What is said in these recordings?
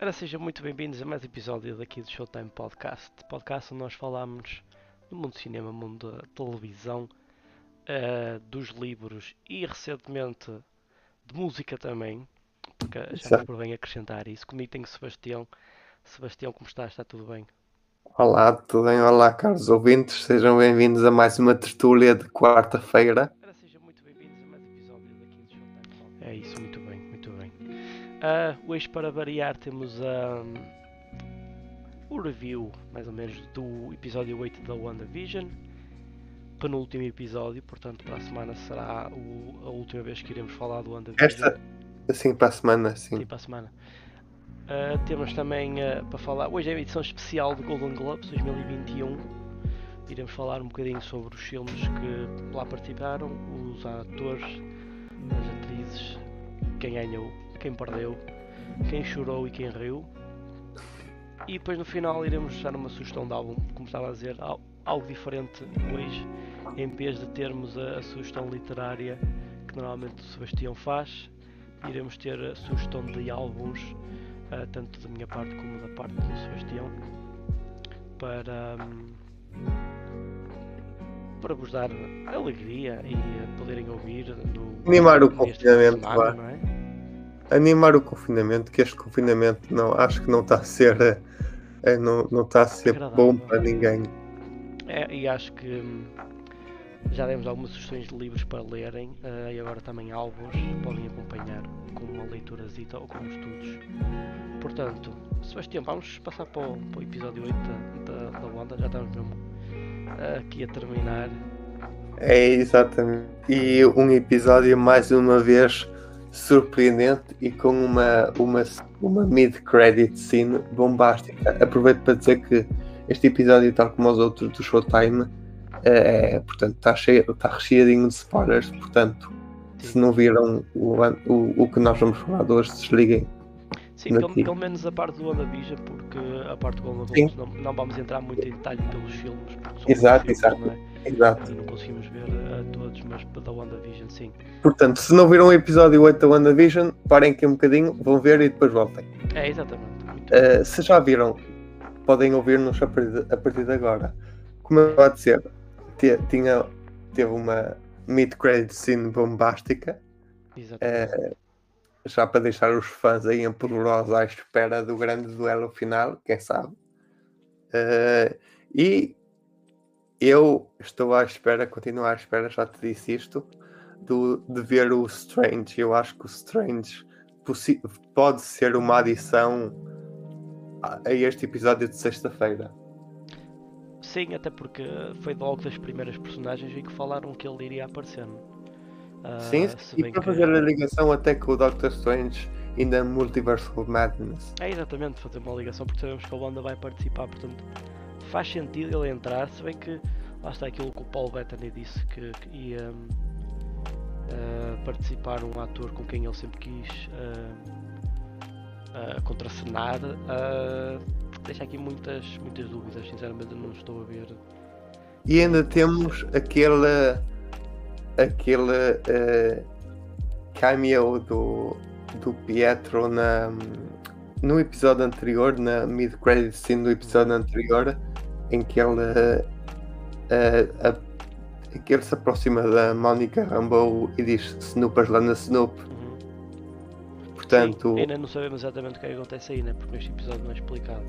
Ora, sejam muito bem-vindos a mais um episódio daqui do Showtime Podcast. Podcast onde nós falamos do mundo do cinema, mundo da televisão, uh, dos livros e recentemente de música também, porque já por bem acrescentar isso. Comigo tenho Sebastião. Sebastião, como estás? Está tudo bem? Olá, tudo bem? Olá, caros ouvintes. Sejam bem-vindos a mais uma tertúlia de quarta-feira. Uh, hoje, para variar, temos um, o review, mais ou menos, do episódio 8 da WandaVision. Penúltimo episódio, portanto, para a semana será o, a última vez que iremos falar do WandaVision. Esta, assim, para a semana, sim. Sim, para a semana. Uh, temos também uh, para falar. Hoje é a edição especial do Golden Globes 2021. Iremos falar um bocadinho sobre os filmes que lá participaram, os atores, as atrizes, quem ganhou, quem perdeu, quem chorou e quem riu. E depois no final iremos dar uma sugestão de álbum, como estava a dizer, algo diferente hoje, em vez de termos a, a sugestão literária que normalmente o Sebastião faz, iremos ter a sugestão de álbuns, uh, tanto da minha parte como da parte do Sebastião, para, um, para vos dar alegria e poderem ouvir no, animar o confinamento, não é? Animar o confinamento, que este confinamento não acho que não está a ser é, não, não está a ser bom para ninguém. É, e acho que hum, já demos algumas sugestões de livros para lerem uh, e agora também álbuns podem acompanhar com uma leiturazita ou com estudos. Portanto, Sebastião, vamos passar para o, para o episódio 8 da, da, da Wanda, já estamos mesmo uh, aqui a terminar. É exatamente. E um episódio mais uma vez surpreendente e com uma, uma, uma mid-credit scene bombástica. Aproveito para dizer que este episódio, tal como os outros do Showtime, é, é portanto, está, cheio, está recheadinho de spoilers. Portanto, se não viram o, o, o que nós vamos falar hoje, desliguem. Sim, pelo, pelo, menos a parte do WandaVision, porque a parte do Golden não, não vamos entrar muito em detalhe pelos filmes. Exato, filmes, exato. É? exato. E não conseguimos ver a todos, mas da WandaVision, sim. Portanto, se não viram o episódio 8 da WandaVision, parem aqui um bocadinho, vão ver e depois voltem. É, exatamente. Uh, se já viram, podem ouvir-nos a, a, partir de agora. Como eu a dizer, tinha, teve uma mid-credit scene bombástica. Exatamente. Uh, já para deixar os fãs aí empolvorosos à espera do grande duelo final, quem sabe. Uh, e eu estou à espera, continuo à espera, já te disse isto, do, de ver o Strange. Eu acho que o Strange pode ser uma adição a, a este episódio de sexta-feira. Sim, até porque foi logo das primeiras personagens em que falaram que ele iria aparecer. Uh, Sim, e para que... fazer a ligação até com o Doctor Strange in the Multiverse of Madness. É exatamente, fazer uma ligação porque sabemos que a Wanda vai participar, portanto faz sentido ele entrar, se bem que lá está aquilo que o Paul Bettany disse que, que ia uh, participar um ator com quem ele sempre quis uh, uh, contracenar. Deixa aqui muitas, muitas dúvidas, sinceramente não estou a ver. E ainda temos aquele aquele uh, cameo do, do Pietro na, no episódio anterior, na mid-credit scene do episódio anterior, em que ele, uh, uh, que ele se aproxima da Mónica Rambeau e diz Snoopers lá na Snoop. Uhum. Portanto, Sim, ainda não sabemos exatamente o que, é que acontece aí, né? porque este episódio não é explicado.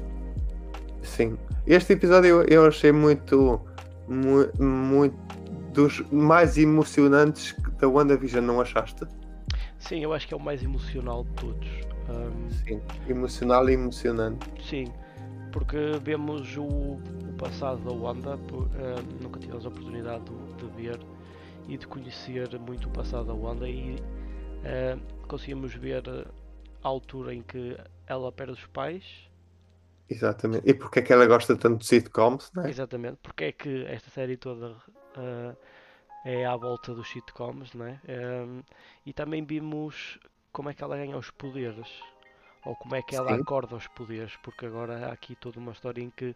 Sim, este episódio eu, eu achei muito, muito, muito dos mais emocionantes da WandaVision, não achaste? Sim, eu acho que é o mais emocional de todos. Um, sim, emocional e emocionante. Sim, porque vemos o, o passado da Wanda, uh, nunca tivemos a oportunidade de, de, ver e de conhecer muito o passado da Wanda e uh, conseguimos ver a altura em que ela perde os pais. Exatamente. E porque é que ela gosta tanto de sitcoms, não é? Exatamente. Porque é que esta série toda uh, é à volta dos sitcoms, não é? Um, e também vimos como é que ela ganha os poderes ou como é que ela Sim. acorda os poderes, porque agora há aqui toda uma história em que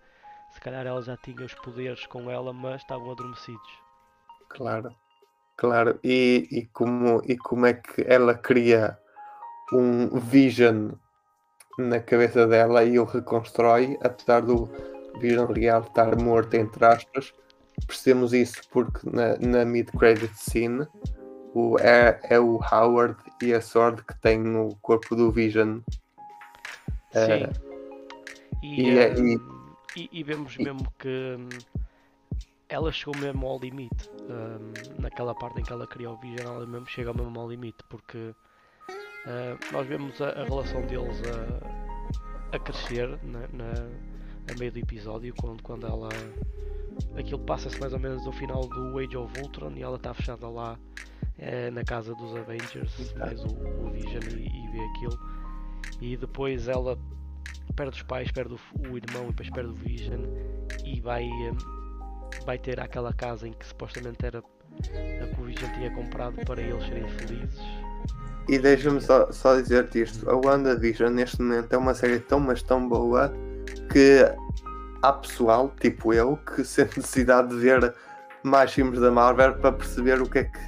se calhar ela já tinha os poderes com ela, mas estavam adormecidos. Claro, claro. E, e, como, e como é que ela cria um vision na cabeça dela e o reconstrói, apesar do Vision real estar morto, entre aspas. Percebemos isso porque na, na mid-credit scene o, é, é o Howard e a Sword que têm o corpo do Vision. Sim. Uh, e, e, é- hum, e- e- e vemos mesmo que hum, ela chegou mesmo ao limite. hum, naquela parte em que ela cria o Vision, ela mesmo chega mesmo ao limite, porque ah, nós vemos a, a relação deles a, a crescer na, na- a meio do episódio, quando, quando ela. Aquilo passa-se mais ou menos no final do Age of Ultron e ela está fechada lá eh, na casa dos Avengers, mais o, o Vision e, e vê aquilo. E depois ela perde os pais, perde o, o irmão e depois perde o Vision e vai, hum, vai ter aquela casa em que supostamente era a que o Vision tinha comprado para eles serem felizes. E deixa-me só, só dizer-te isto: a WandaVision neste momento é uma série tão, mas tão boa que há pessoal, tipo eu, que sente necessidade de ver mais filmes da Marvel para perceber o que é que.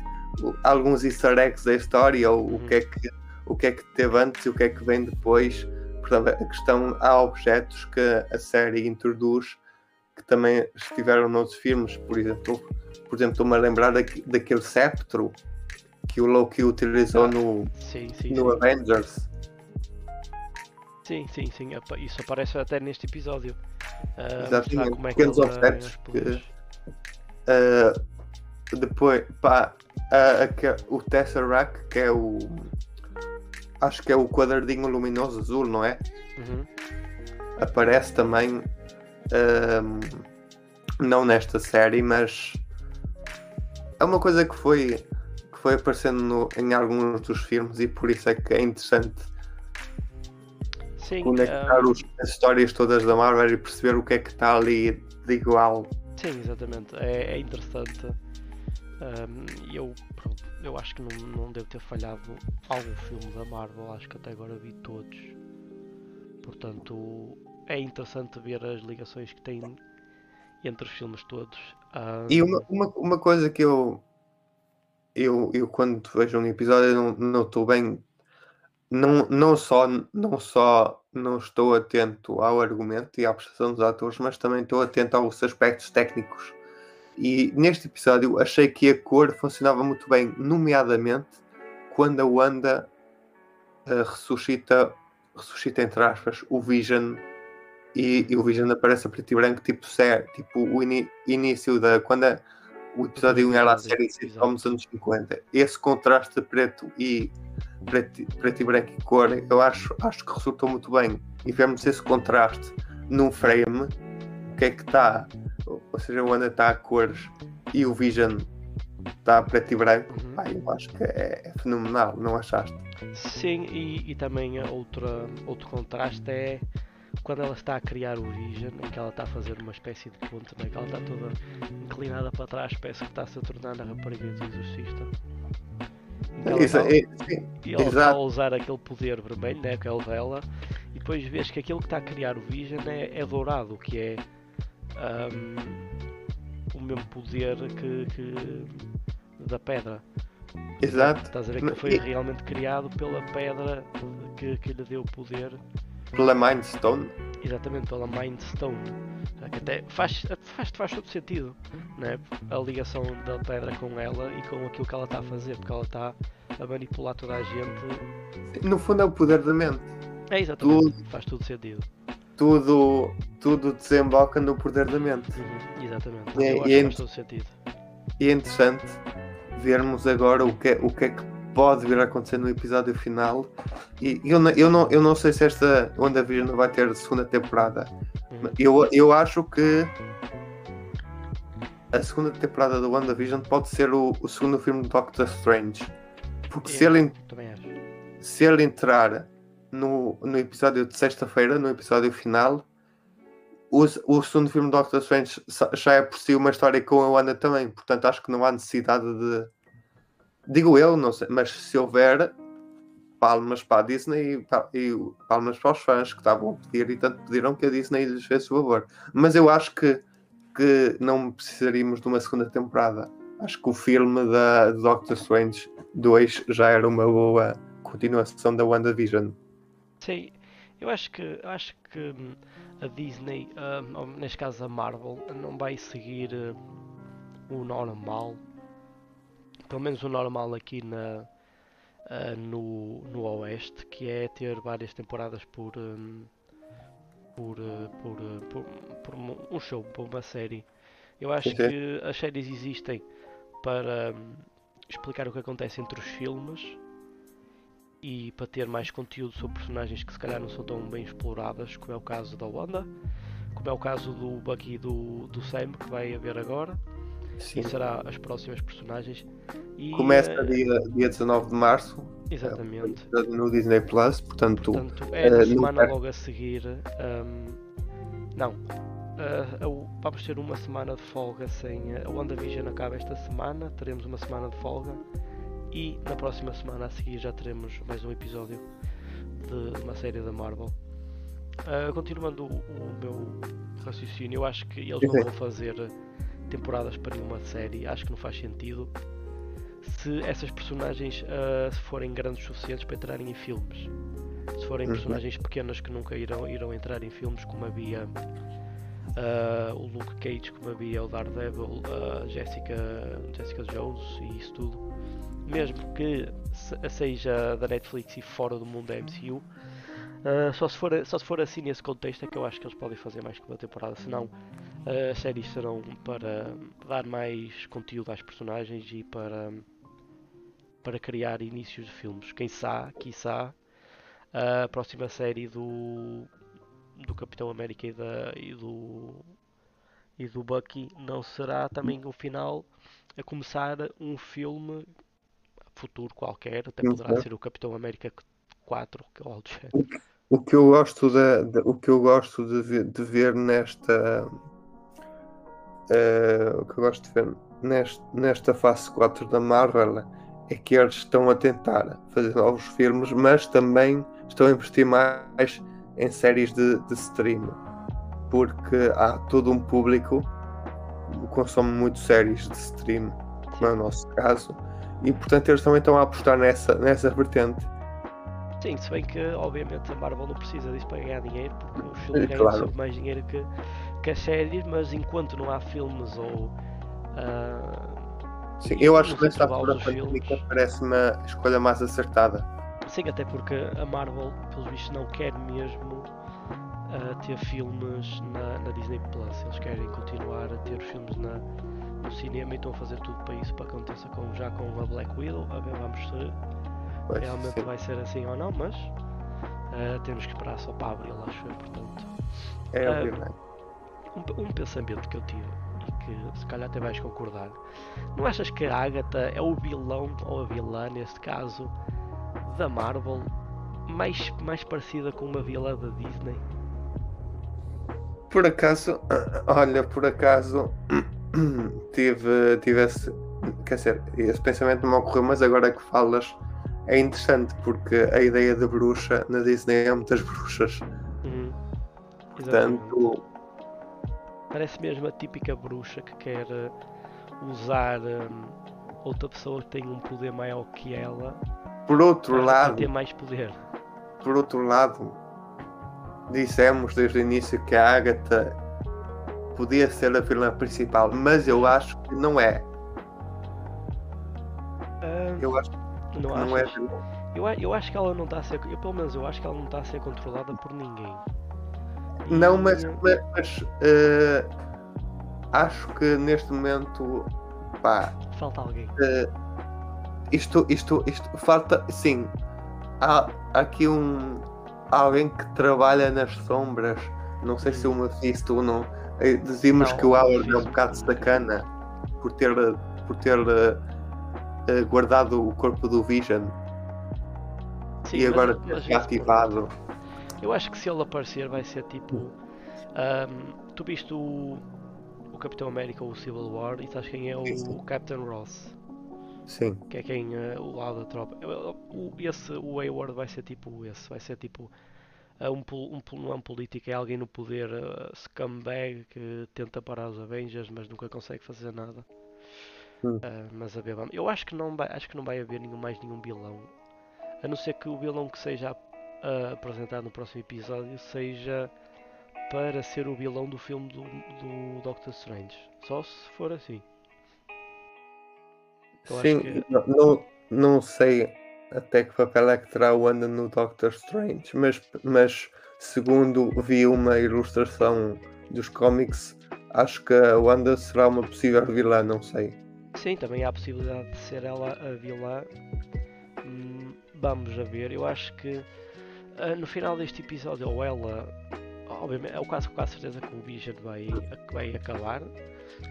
alguns easter eggs da história, ou Uhum. o, que é que, o que é que teve antes e o que é que vem depois. Portanto, a questão, há objetos que a série introduz que também estiveram noutros filmes, por exemplo, por exemplo, estou-me a lembrar daquele septro que o Loki utilizou Ah, no, Sim, sim, no sim. Avengers. Sim, sim, sim. Isso aparece até neste episódio. Ah, Exatamente, como é que pequenos objetos que-. Uh, depois, pá, que- o Tesseract, que é o. Acho que é o quadradinho luminoso azul, não é? Uhum. Aparece também. um, não nesta série, mas. É uma coisa que foi. que foi aparecendo no- em alguns dos filmes e por isso é que é interessante Sim, conectar ah, os- as histórias todas da Marvel e perceber o que é que está ali de igual. sim, exatamente. É, é interessante. E eu, pronto, eu acho que não, não devo ter falhado algum filme da Marvel. Acho que até agora vi todos. Portanto, é interessante ver as ligações que tem entre os filmes todos. Ahm, E uma, uma, uma coisa que eu, eu, eu quando vejo um episódio não estou bem, não, não, só, não só não estou atento ao argumento e à prestação dos atores, mas também estou atento aos aspectos técnicos. E neste episódio achei que a cor funcionava muito bem, nomeadamente quando a Wanda eh, ressuscita, ressuscita entre aspas, o Vision e, e o Vision aparece a preto e branco, tipo, sé, tipo o ini- início da. Quando a- o episódio 1 era a série sitcom dos anos 50. Esse contraste de preto e preto, preto e branco e cor, eu acho, acho que resultou muito bem. E vemos esse contraste num frame, o que é que está, ou seja, o Wanda está a cores e o Vision está a preto e branco. Uhum. Eu acho que é, é fenomenal, não achaste? Sim, e, e também outra, outro contraste é quando ela está a criar o Vision, em que ela está a fazer uma espécie de ponte, né? que ela está toda inclinada para trás, parece que está a se tornar a rapariga do exorcista. Em que ela Isso, está- é, sim, e ela está a usar aquele poder vermelho, né, que é o dela, e depois vês que aquilo que está a criar o Vision é, é dourado, que é ahm, o mesmo poder que, que da pedra. exato. Estás a ver que foi realmente criado pela pedra que, que lhe deu o poder, Pela Mind Stone. exatamente pela Mind Stone. Que até faz, faz, faz todo sentido, né? A ligação da pedra com ela e com aquilo que ela está a fazer, porque ela está a manipular toda a gente. No fundo é o poder da mente. É exatamente, faz todo sentido. Tudo, tudo desemboca no poder da mente. Uhum, exatamente. É- é faz todo sentido. E é interessante vermos agora o que, é- o que é que pode vir a acontecer no episódio final. E eu, não- eu, não, eu não sei se esta WandaVision vai ter segunda temporada. Uhum. Eu, eu acho que a segunda temporada do WandaVision pode ser o, o segundo filme do Doctor Strange. Porque se Eu ele, Também acho. se ele entrar no, no episódio de sexta-feira, no episódio final, o, o segundo filme do Doctor Strange já é por si uma história com a Wanda também. Portanto, acho que não há necessidade de. Digo eu, não sei, mas se houver palmas para a Disney e, pa- palmas para os fãs que estavam a pedir e tanto pediram que a Disney lhes fez o favor. Mas eu acho que, que não precisaríamos de uma segunda temporada. Acho que o filme da Doctor Strange 2 já era uma boa continuação da WandaVision. Sim, Eu acho que, eu acho que hum, a Disney, hum, neste caso a Marvel, não vai seguir hum, o normal. Pelo menos o normal aqui na, uh, no, no Oeste, que é ter várias temporadas por, hum, por, uh, por, uh, por, por um show, por uma série. Eu acho Ok. que as séries existem para hum, explicar o que acontece entre os filmes e para ter mais conteúdo sobre personagens que se calhar não são tão bem exploradas, como é o caso da Wanda, como é o caso do Bucky e do, do Sam, que vai haver agora, Sim. e será as próximas personagens. E, Começa eh, dia, dia 19 de março Exatamente. no Disney Plus, portanto, Portanto, é na eh, semana logo a seguir. hum, não. eu- vamos ter uma semana de folga sem. A WandaVision acaba esta semana, teremos uma semana de folga. E na próxima semana a seguir já teremos mais um episódio de uma série da Marvel. Ah, continuando o, o meu raciocínio, eu acho que eles não vão fazer temporadas para nenhuma série, acho que não faz sentido se essas personagens ah, se forem grandes o suficientes para entrarem em filmes. Se forem Uhum. personagens pequenas que nunca irão, irão entrar em filmes, como havia ah, o Luke Cage, como havia o Daredevil, a Jessica, Jessica Jones e isso tudo. Mesmo que se- seja da Netflix e fora do mundo da MCU, ah, só, se for, só se for assim nesse contexto é que eu acho que eles podem fazer mais que uma temporada, senão as séries serão para dar mais conteúdo às personagens e para, para criar inícios de filmes. Quem sabe, quiçá, a próxima série do, do Capitão América e, da, e do e do Bucky não será também o final a começar um filme futuro qualquer, até poderá Uhum. ser o Capitão América 4 ou algo do género. o que eu gosto da- o que eu gosto de ver, de ver nesta eh, o que eu gosto de ver neste, nesta fase 4 da Marvel é que eles estão a tentar fazer novos filmes, mas também estão a investir mais em séries de, de stream, porque há todo um público que consome muito séries de stream, como é o nosso caso, e portanto eles também estão a apostar nessa, nessa vertente. Sim, se bem que obviamente a Marvel não precisa disso para ganhar dinheiro, porque os filmes É, ganham claro. sempre mais dinheiro que, que as séries, mas enquanto não há filmes ou ah, Sim, eu acho que nesta altura pandémica parece-me a escolha mais acertada. Sim, até porque a Marvel, pelos vistos, não quer mesmo ah, ter filmes na, na Disney Plus. Eles querem continuar a ter os filmes na, no cinema e estão a fazer tudo para isso, para que aconteça com, já com a Black Widow. A ver, vamos se Pois, realmente sim. vai ser assim ou não, mas ah, temos que esperar só para abril, acho eu. Portanto, É, Ah, obviamente. Um, um pensamento que eu tive e que se calhar até vais concordar. Não achas que a Agatha é o vilão ou a vilã, neste caso, da Marvel, mais, mais parecida com uma vilã da Disney? Por acaso, olha, por acaso tive, tive esse, quer dizer, esse pensamento não me ocorreu, mas agora que falas é interessante porque a ideia de bruxa na Disney é muitas bruxas. Uhum. Exatamente. Parece mesmo a típica bruxa que quer eh, usar hum, outra pessoa que tem um poder maior que ela por outro lado, ter mais poder. por outro lado, dissemos desde o início que a Agatha podia ser a vilã principal, mas eu acho que não é. Ah, Eu acho não que não é achas? vilã. Eu, eu acho que ela não está a ser. Eu, pelo menos eu acho que ela não está a ser controlada por ninguém. Não, E- mas, mas, mas, eh, acho que neste momento pá, Falta alguém. eh, isto, isto, isto falta sim. Há, aqui um alguém que trabalha nas sombras. Não sei se o Mephisto ou não. Eh, Dizíamos Não, que o Howard é um bocado sacana por ter, por ter eh, guardado o corpo do Vision Sim, e mas- agora mas ter isso- reativado. Eu acho que se ele aparecer vai ser tipo. ahm, tu viste o, o Capitão América ou o Civil War e sabes quem é sim. o Captain Ross? Sim, Que é quem eh, o lado da tropa. O- esse, o Hayward vai ser tipo esse, vai ser tipo. eh, um, um, não é um político, é alguém no poder eh, scumbag que tenta parar os Avengers mas nunca consegue fazer nada. Hum. Ah, mas a ver. Eu acho que não vai, acho que não vai haver nenhum, mais nenhum vilão. A não ser que o vilão que seja a, apresentado no próximo episódio seja para ser o vilão do filme do, do Doctor Strange. Só se for assim. Eu Sim, que... não, não, não sei até que papel é que terá o Wanda no Doctor Strange, mas, mas segundo vi uma ilustração dos cómics, acho que a Wanda será uma possível vilã, não sei. Sim, também há a possibilidade de ser ela a vilã. Hum, vamos a ver. Eu acho que uh, no final deste episódio, ou ela, obviamente, é o caso com a certeza que o Vision vai, vai acabar.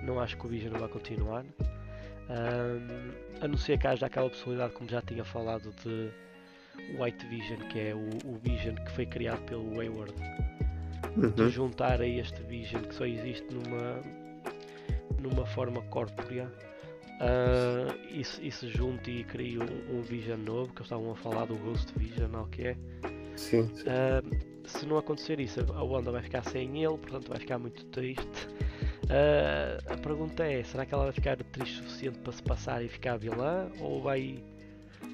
Não acho que o Vision vai continuar. Um, a não ser que haja aquela possibilidade, como já tinha falado, de White Vision, que é o, o Vision que foi criado pelo Wayward, uhum. de juntar a este Vision que só existe numa, numa forma corpórea. Uh, isso, isso junto e cria um, um, Vision novo, que eles estavam a falar do Ghost Vision, ou que é. Sim. sim. Uh, se não acontecer isso, a Wanda vai ficar sem ele, portanto vai ficar muito triste. Uh, a pergunta é: será que ela vai ficar triste o suficiente para se passar e ficar vilã? Ou vai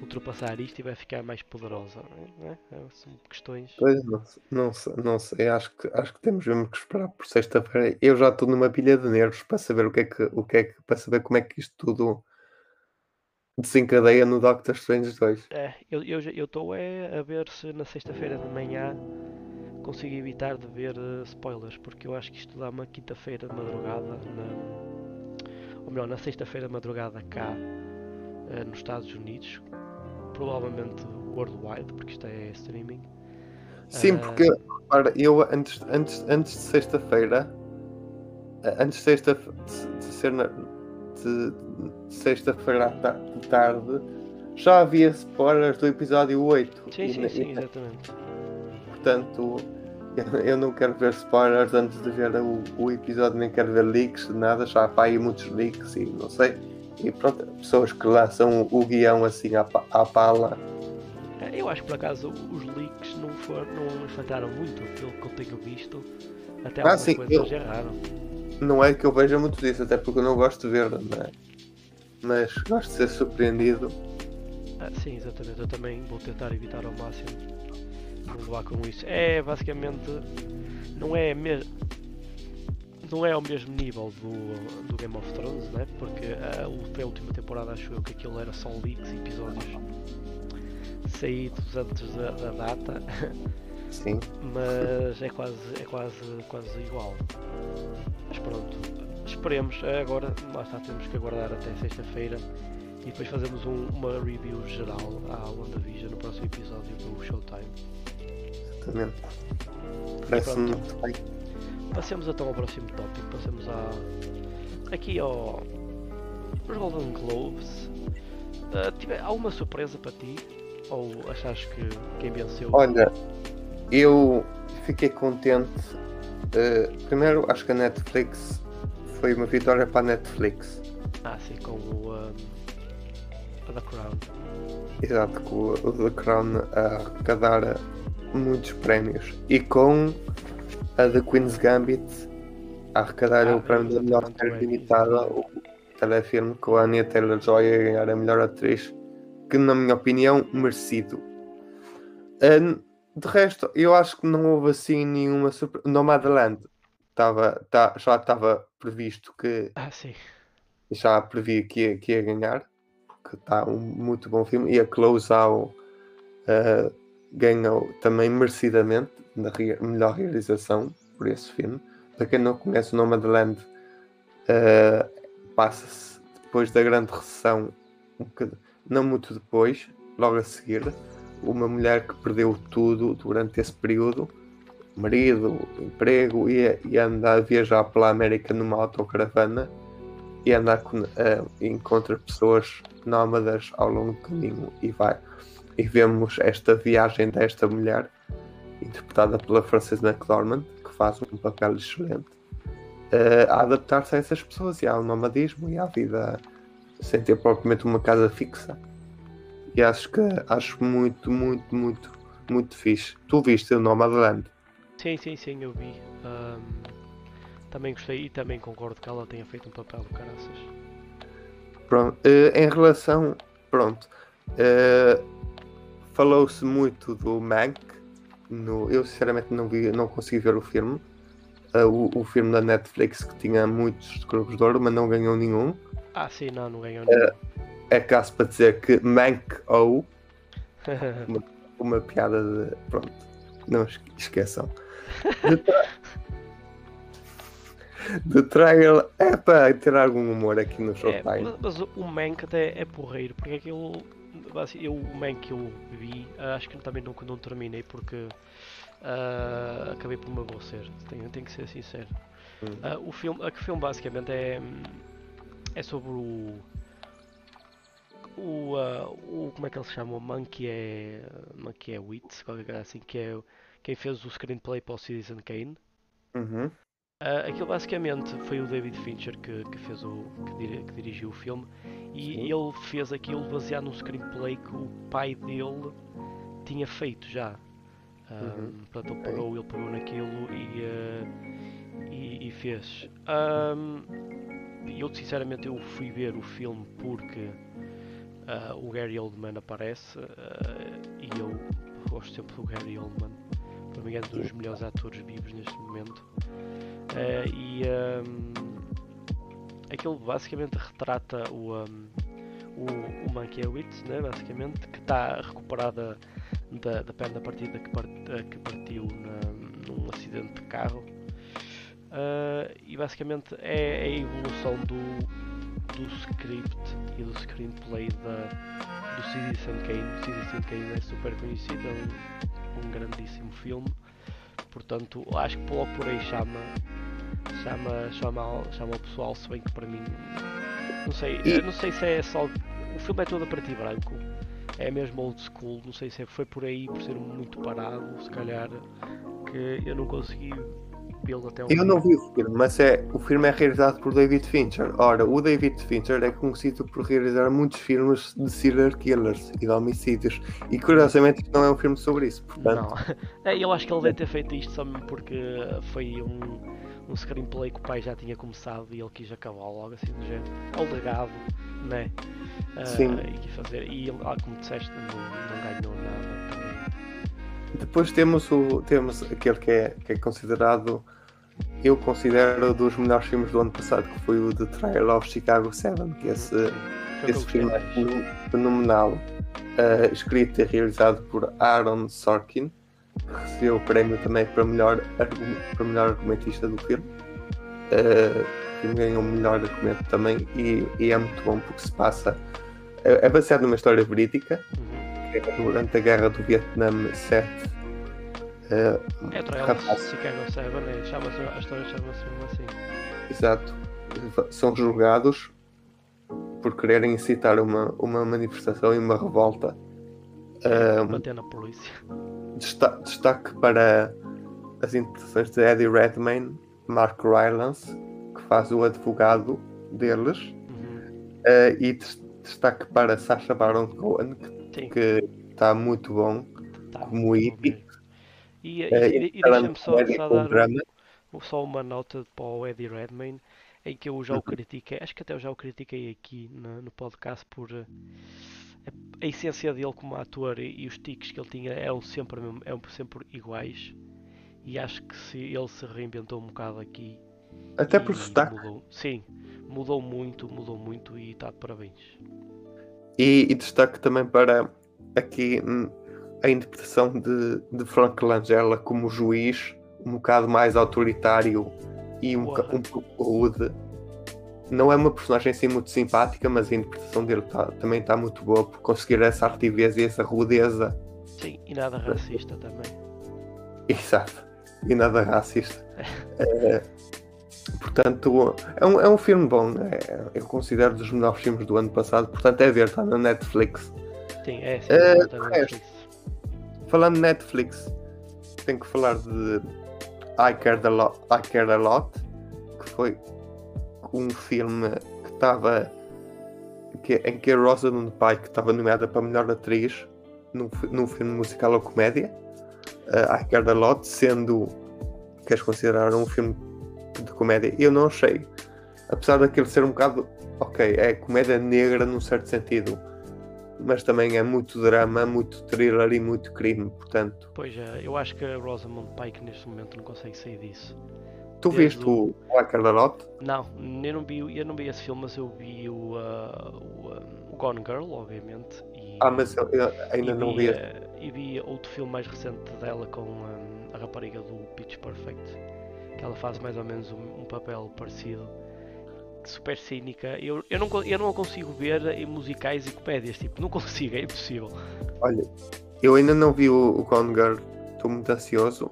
ultrapassar isto e vai ficar mais poderosa? É? É, são questões. Pois não, não, sei, não sei, acho que, acho que temos mesmo que esperar por sexta-feira. Eu já estou numa pilha de nervos para saber o que é que, o que, é que para saber como é que isto tudo desencadeia no Doctor Strange 2. É, eu estou é, a ver se na sexta-feira de manhã consigo evitar de ver uh, spoilers, porque eu acho que isto dá uma quinta-feira de madrugada, na, ou melhor, na sexta-feira de madrugada cá uh, nos Estados Unidos, provavelmente worldwide, porque isto é streaming. Sim, uh, porque para eu antes, antes, antes de sexta-feira, antes de, sexta, de ser na, de, de sexta-feira de tarde, já havia spoilers do episódio 8. Sim, sim, sim, exatamente portanto eu não quero ver spoilers antes de ver o, o episódio, nem quero ver leaks, nada, já há aí muitos leaks e não sei. E pronto, pessoas que lançam o guião assim à, à pala. Eu acho que por acaso os leaks não, for, não enfrentaram muito pelo que eu tenho visto. Até ah, sim, coisas eu, erraram. Não é que eu veja muito disso, até porque eu não gosto de ver, não é? Mas gosto de ser surpreendido. Ah, sim, exatamente. Eu também vou tentar evitar ao máximo levar com isso. É basicamente. Não é mesmo. Não é ao mesmo nível do, do Game of Thrones, né? porque a, a última temporada acho eu que aquilo era só leaks, episódios saídos antes da, da data. Sim. Mas é quase, é quase, quase igual. Mas pronto, esperemos. Agora, lá está, temos que aguardar até sexta-feira e depois fazemos um, uma review geral à WandaVision no próximo episódio do Showtime. Exatamente. Parece-me muito bem. Passemos então ao próximo tópico. Passemos a... aqui ao. Os Golden Globes. Uh, tive... Alguma surpresa para ti? Ou achas que quem venceu? Olha, eu fiquei contente. Uh, primeiro, acho que a Netflix foi uma vitória para a Netflix. Ah, sim, com o um, The Crown. Exato, com o The Crown a arrecadar muitos prémios. E com a The Queen's Gambit a arrecadar ah, o prémio da melhor série limitada, o telefilme com a Anya Taylor-Joy a ganhar a melhor atriz, que na minha opinião, merecido. Uh, de resto, eu acho que não houve assim nenhuma surpresa. Nomadland tava, tá, já estava previsto que. Ah, sim. Já previ que ia, que ia ganhar, que está um muito bom filme. E a Close Out uh, ganhou também merecidamente na melhor realização por esse filme. Para quem não conhece o Nomadland, uh, passa-se depois da grande recessão, um não muito depois, logo a seguir, uma mulher que perdeu tudo durante esse período, marido, emprego, e, e anda a viajar pela América numa autocaravana e anda encontra pessoas nómadas ao longo do caminho e vai e vemos esta viagem desta mulher, interpretada pela Frances McDormand, que faz um papel excelente, uh, a adaptar-se a essas pessoas e ao nomadismo e à vida sem ter propriamente uma casa fixa. E acho que acho muito, muito, muito, muito fixe. Tu viste o Nomadland? Sim, sim, sim, eu vi. Um, também gostei e também concordo que ela tenha feito um papel do caraças. Pronto, uh, em relação. Pronto. Uh, falou-se muito do Mank, no, eu sinceramente não vi, não consegui ver o filme. Uh, o, o filme da Netflix que tinha muitos Globos de Ouro, mas não ganhou nenhum. Ah, sim, não, não ganhou nenhum. É caso para dizer que Mank ou uma, uma piada de. Pronto, não esqueçam. The, tra... The Trial é para ter algum humor aqui no Showtime. É, mas, o Mank até é porreiro, porque aquilo. Assim, eu, o Mank que eu vi, acho que também não, não terminei porque uh, acabei por me aborrecer. Tenho, tenho que ser sincero. Hum. Uh, o filme, o filme basicamente é, é sobre o o, uh, o como é que ele se chama? O Monkey é Monkey é Wits, qualquer coisa assim, que é quem fez o screenplay para o Citizen Kane. Uhum. Uh, aquilo basicamente foi o David Fincher que, que fez o que, dir, que dirigiu o filme e Sim. ele fez aquilo baseado num screenplay que o pai dele tinha feito já. Uh, uhum. Portanto, ele pegou, ele pegou naquilo e, uh, e, e, fez. Um, eu sinceramente eu fui ver o filme porque uh, o Gary Oldman aparece uh, e eu gosto sempre do Gary Oldman. Para mim é um dos melhores atores vivos neste momento. Uh, e um, aquilo basicamente retrata o, um, o, o Mankiewicz, né, basicamente, que está recuperada da, da perna partida que, part, que partiu na, num acidente de carro. Uh, e basicamente é, é a evolução do, do script e do screenplay da, do Citizen Kane. Citizen Kane é super conhecido, é um, um grandíssimo filme. Portanto, acho que logo por aí chama, chama, chama, chama o pessoal, se bem que para mim não sei, não sei se é só. O filme é todo a preto e branco. É mesmo old school, não sei se foi por aí por ser muito parado, se calhar que eu não consegui até Eu não vi o filme, mas é, o filme é realizado por David Fincher. Ora, o David Fincher é conhecido por realizar muitos filmes de serial killers e de homicídios. E curiosamente não é um filme sobre isso, portanto. Não. É, eu acho que ele deve ter feito isto só porque foi um, um screenplay que o pai já tinha começado e ele quis acabar logo assim do género. É o legado, né? Uh, Sim. E quis fazer. E ele, ah, como disseste, não, não ganhou nada também. Depois temos o temos aquele que é, que é considerado eu considero dos melhores filmes do ano passado, que foi o The Trial of Chicago 7, que esse, esse filme é fenomenal, uh, escrito e realizado por Aaron Sorkin, que recebeu o prémio também para melhor, para melhor argumentista do filme. Uh, o filme ganhou o melhor argumento também e, e, é muito bom porque se passa. É, é baseado numa história verídica, que é durante a guerra do Vietnã 7 é, é Trial Chicago 7, é, chama a história chama-se mesmo assim. Exato. São julgados por quererem incitar uma, uma manifestação e uma revolta. Um, bater na polícia. Destaque, destaque para as interpretações de Eddie Redmayne, Mark Rylance, que faz o advogado deles, uhum. uh, e destaque para Sacha Baron Cohen, que está muito bom tá, como hippie. E, é, e, e deixa-me só, só dar um, só uma nota para o Eddie Redmayne em que eu já o uhum. critiquei, acho que até eu já o critiquei aqui no, no podcast por uh, a, a, essência dele como ator e, e, os tiques que ele tinha eram sempre, eram sempre iguais. E acho que se, ele se reinventou um bocado aqui até por sotaque. mudou, sim, mudou muito, mudou muito e está de parabéns. E, e destaque também para aqui hum, a interpretação de, de Frank Langella como juiz, um bocado mais autoritário e um, um pouco rude. Não é uma personagem assim muito simpática, mas a interpretação dele tá, também está muito boa por conseguir essa artivez e essa rudeza. Sim, e nada racista também. Exato, e nada racista. é, portanto, é um, é um filme bom. É, eu considero dos melhores filmes do ano passado. Portanto, é ver, está na Netflix. Sim, é, sim, é, na Netflix. Falando Netflix, tenho que falar de I Care, a Lot, I a Lot, que foi um filme que estava em que a Rosamund Pike estava nomeada para melhor atriz num, num filme musical ou comédia. Uh, I Care a Lot, sendo queres considerar um filme de comédia, eu não achei. Apesar daquele ser um bocado, ok, é comédia negra num certo sentido mas também é muito drama, muito thriller e muito crime, portanto. Pois é, eu acho que a Rosamund Pike neste momento não consegue sair disso. Tu Desde viste o Black Lot? Não, eu não vi, eu não vi esse filme, mas eu vi o, uh, o, o Gone Girl, obviamente. E, Ah, mas eu, eu ainda não vi, vi. uh, e vi outro filme mais recente dela com um, a rapariga do Pitch Perfect, que ela faz mais ou menos um, um papel parecido, super cínica. Eu, eu, não, eu não a consigo ver em musicais e comédias, tipo, não consigo, é impossível. Olha, eu ainda não vi o, o Gone Girl, estou muito ansioso,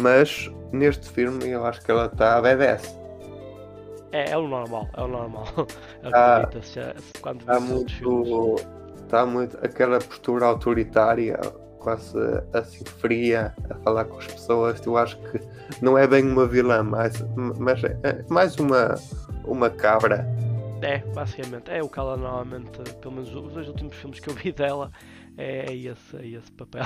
mas neste filme eu acho que ela está a BDS. É, é o normal, é o normal. Já- quando Está muito, está muito aquela postura autoritária, quase assim fria, a falar com as pessoas. Eu acho que não é bem uma vilã, mas, mas é mais uma, uma cabra. É, basicamente, é o que ela normalmente, pelo menos os dois últimos filmes que eu vi dela, é, é esse, é esse papel.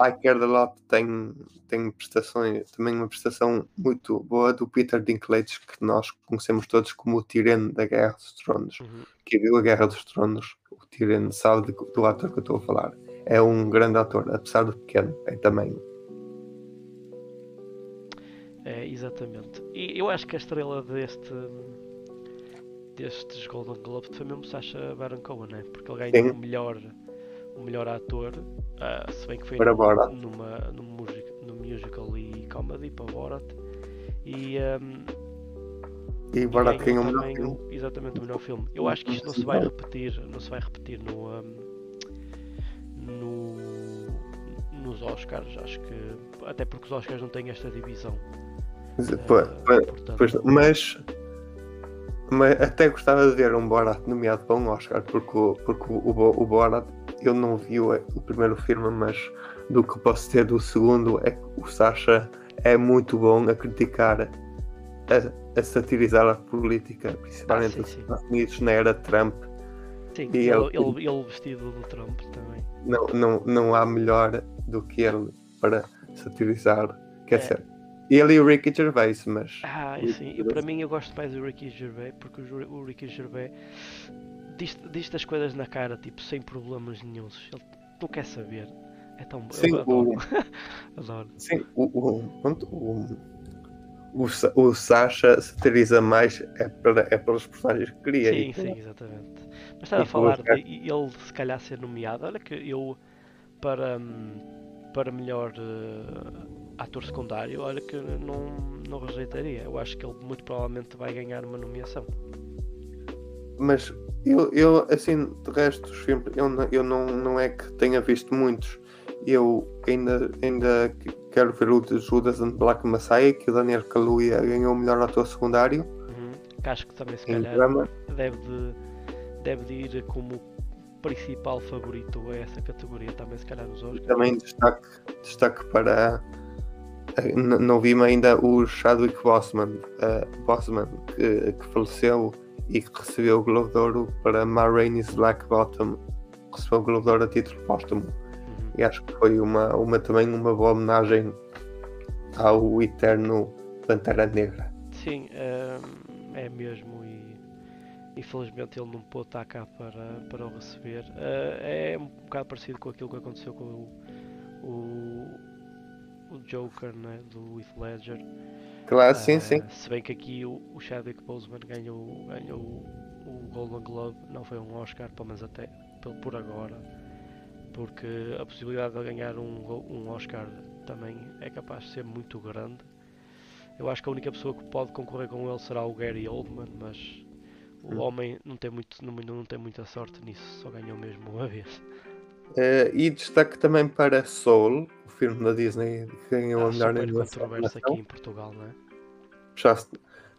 I Care a Lot tem, tem prestações, também uma prestação muito boa do Peter Dinklage, que nós conhecemos todos como o Tirene da Guerra dos Tronos. Uhum. Quem viu a Guerra dos Tronos, o Tirene sabe do ator que eu estou a falar. É um grande ator, apesar de pequeno, é também. É, exatamente. E eu acho que a estrela deste destes Golden Globes foi mesmo Sacha Baron Cohen, né? Porque ele ganhou o melhor, o melhor ator, ah, se bem que foi Para num- Borat. numa, num music, no musical e comedy para Borat. E, ahm, E e agora ganhou tem um melhor filme. o- exatamente o melhor filme. Eu acho que isto não se vai repetir, não se vai repetir no, ahm, no nos Oscars, acho que até porque os Oscars não têm esta divisão. Ah, pois, mas, mas até gostava de ver um Borat nomeado para um Oscar, porque, o, porque o, Bo- o Borat, eu não vi o, o primeiro filme, mas do que posso ter do segundo é que o Sacha é muito bom a criticar, a, a satirizar a política, principalmente sim, os sim. Estados Unidos na era Trump. Sim, E ele, ele- ele, ele vestido do Trump também. Não, não, não há melhor do que ele para satirizar. Quer É. dizer, ele e o Ricky Gervais, mas Ah, Ricky sim, e Gervais- para mim eu gosto mais do Ricky Gervais, porque o, o Ricky Gervais diz, diz as coisas na cara, tipo, sem problemas nenhums. Ele não quer saber. É tão bom. Sim, eu adoro. o- adoro. Sim, o, o, pronto, o, o, Sa- o Sasha satiriza mais é, para, é pelos personagens que cria. Sim, sim, exatamente. Mas estava a E falar de ele se calhar ser nomeado. Olha que eu para, hum, para melhor eh, ator secundário, olha que não, não rejeitaria. Eu acho que ele muito provavelmente vai ganhar uma nomeação. Mas eu, eu, assim, de resto filmes, eu, não- eu não, não é que tenha visto muitos. Eu ainda, ainda que- quero ver o de Judas and Black Messiah, que o Daniel Kaluuya ganhou o melhor ator secundário Uhum. Que acho que também se calhar drama. deve de, deve de ir como principal favorito a essa categoria também se calhar nos Oscars. Também destaque, destaque para. Não vi ainda o Chadwick Boseman, Boseman que, que faleceu e que recebeu o Globo de Ouro para Ma Rainey's Black Bottom. Recebeu o Globo de Ouro a título póstumo. Uhum. E acho que foi uma, uma, também uma boa homenagem ao eterno Pantera Negra. Sim, hum, é mesmo e infelizmente ele não pôde estar cá para, para o receber. Ah, é um bocado parecido com aquilo que aconteceu com o, o, o Joker né, do Heath Ledger. Claro, sim, Ah, sim. Se bem que aqui o, o Chadwick Boseman ganhou, ganhou o, Golden Globe, não foi um Oscar, pelo menos até por, por agora, porque a possibilidade de ganhar um, um Oscar também é capaz de ser muito grande. Eu acho que a única pessoa que pode concorrer com ele será o Gary Oldman, mas o Hum. homem não tem, muito, não, não tem muita sorte nisso, só ganhou mesmo uma vez. Eh, e destaque também para Soul, o filme da Disney que ganhou Há a melhor animação. controverso aqui em Portugal, não é?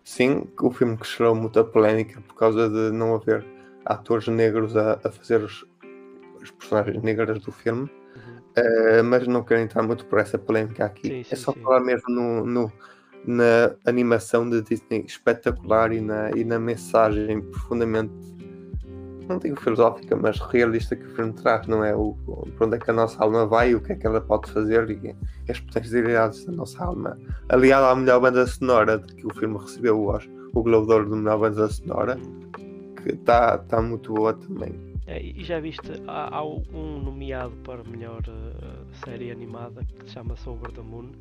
Sim, o filme que gerou muita polémica por causa de não haver atores negros a, a fazer os, os personagens negras do filme, Uhum. Eh, mas não quero entrar muito por essa polémica aqui. Sim, é sim, só sim. falar mesmo no, no- na animação de Disney espetacular e na, e na mensagem profundamente, não digo filosófica, mas realista que o filme traz, não é? O, para onde é que a nossa alma vai, o que é que ela pode fazer e, as potencialidades da nossa alma. Aliado à melhor banda sonora de que o filme recebeu o, o Globo de Ouro de melhor banda sonora, que está tá muito boa também. É, e já viste, há, há um nomeado para melhor uh, série animada que se chama Over the Moon,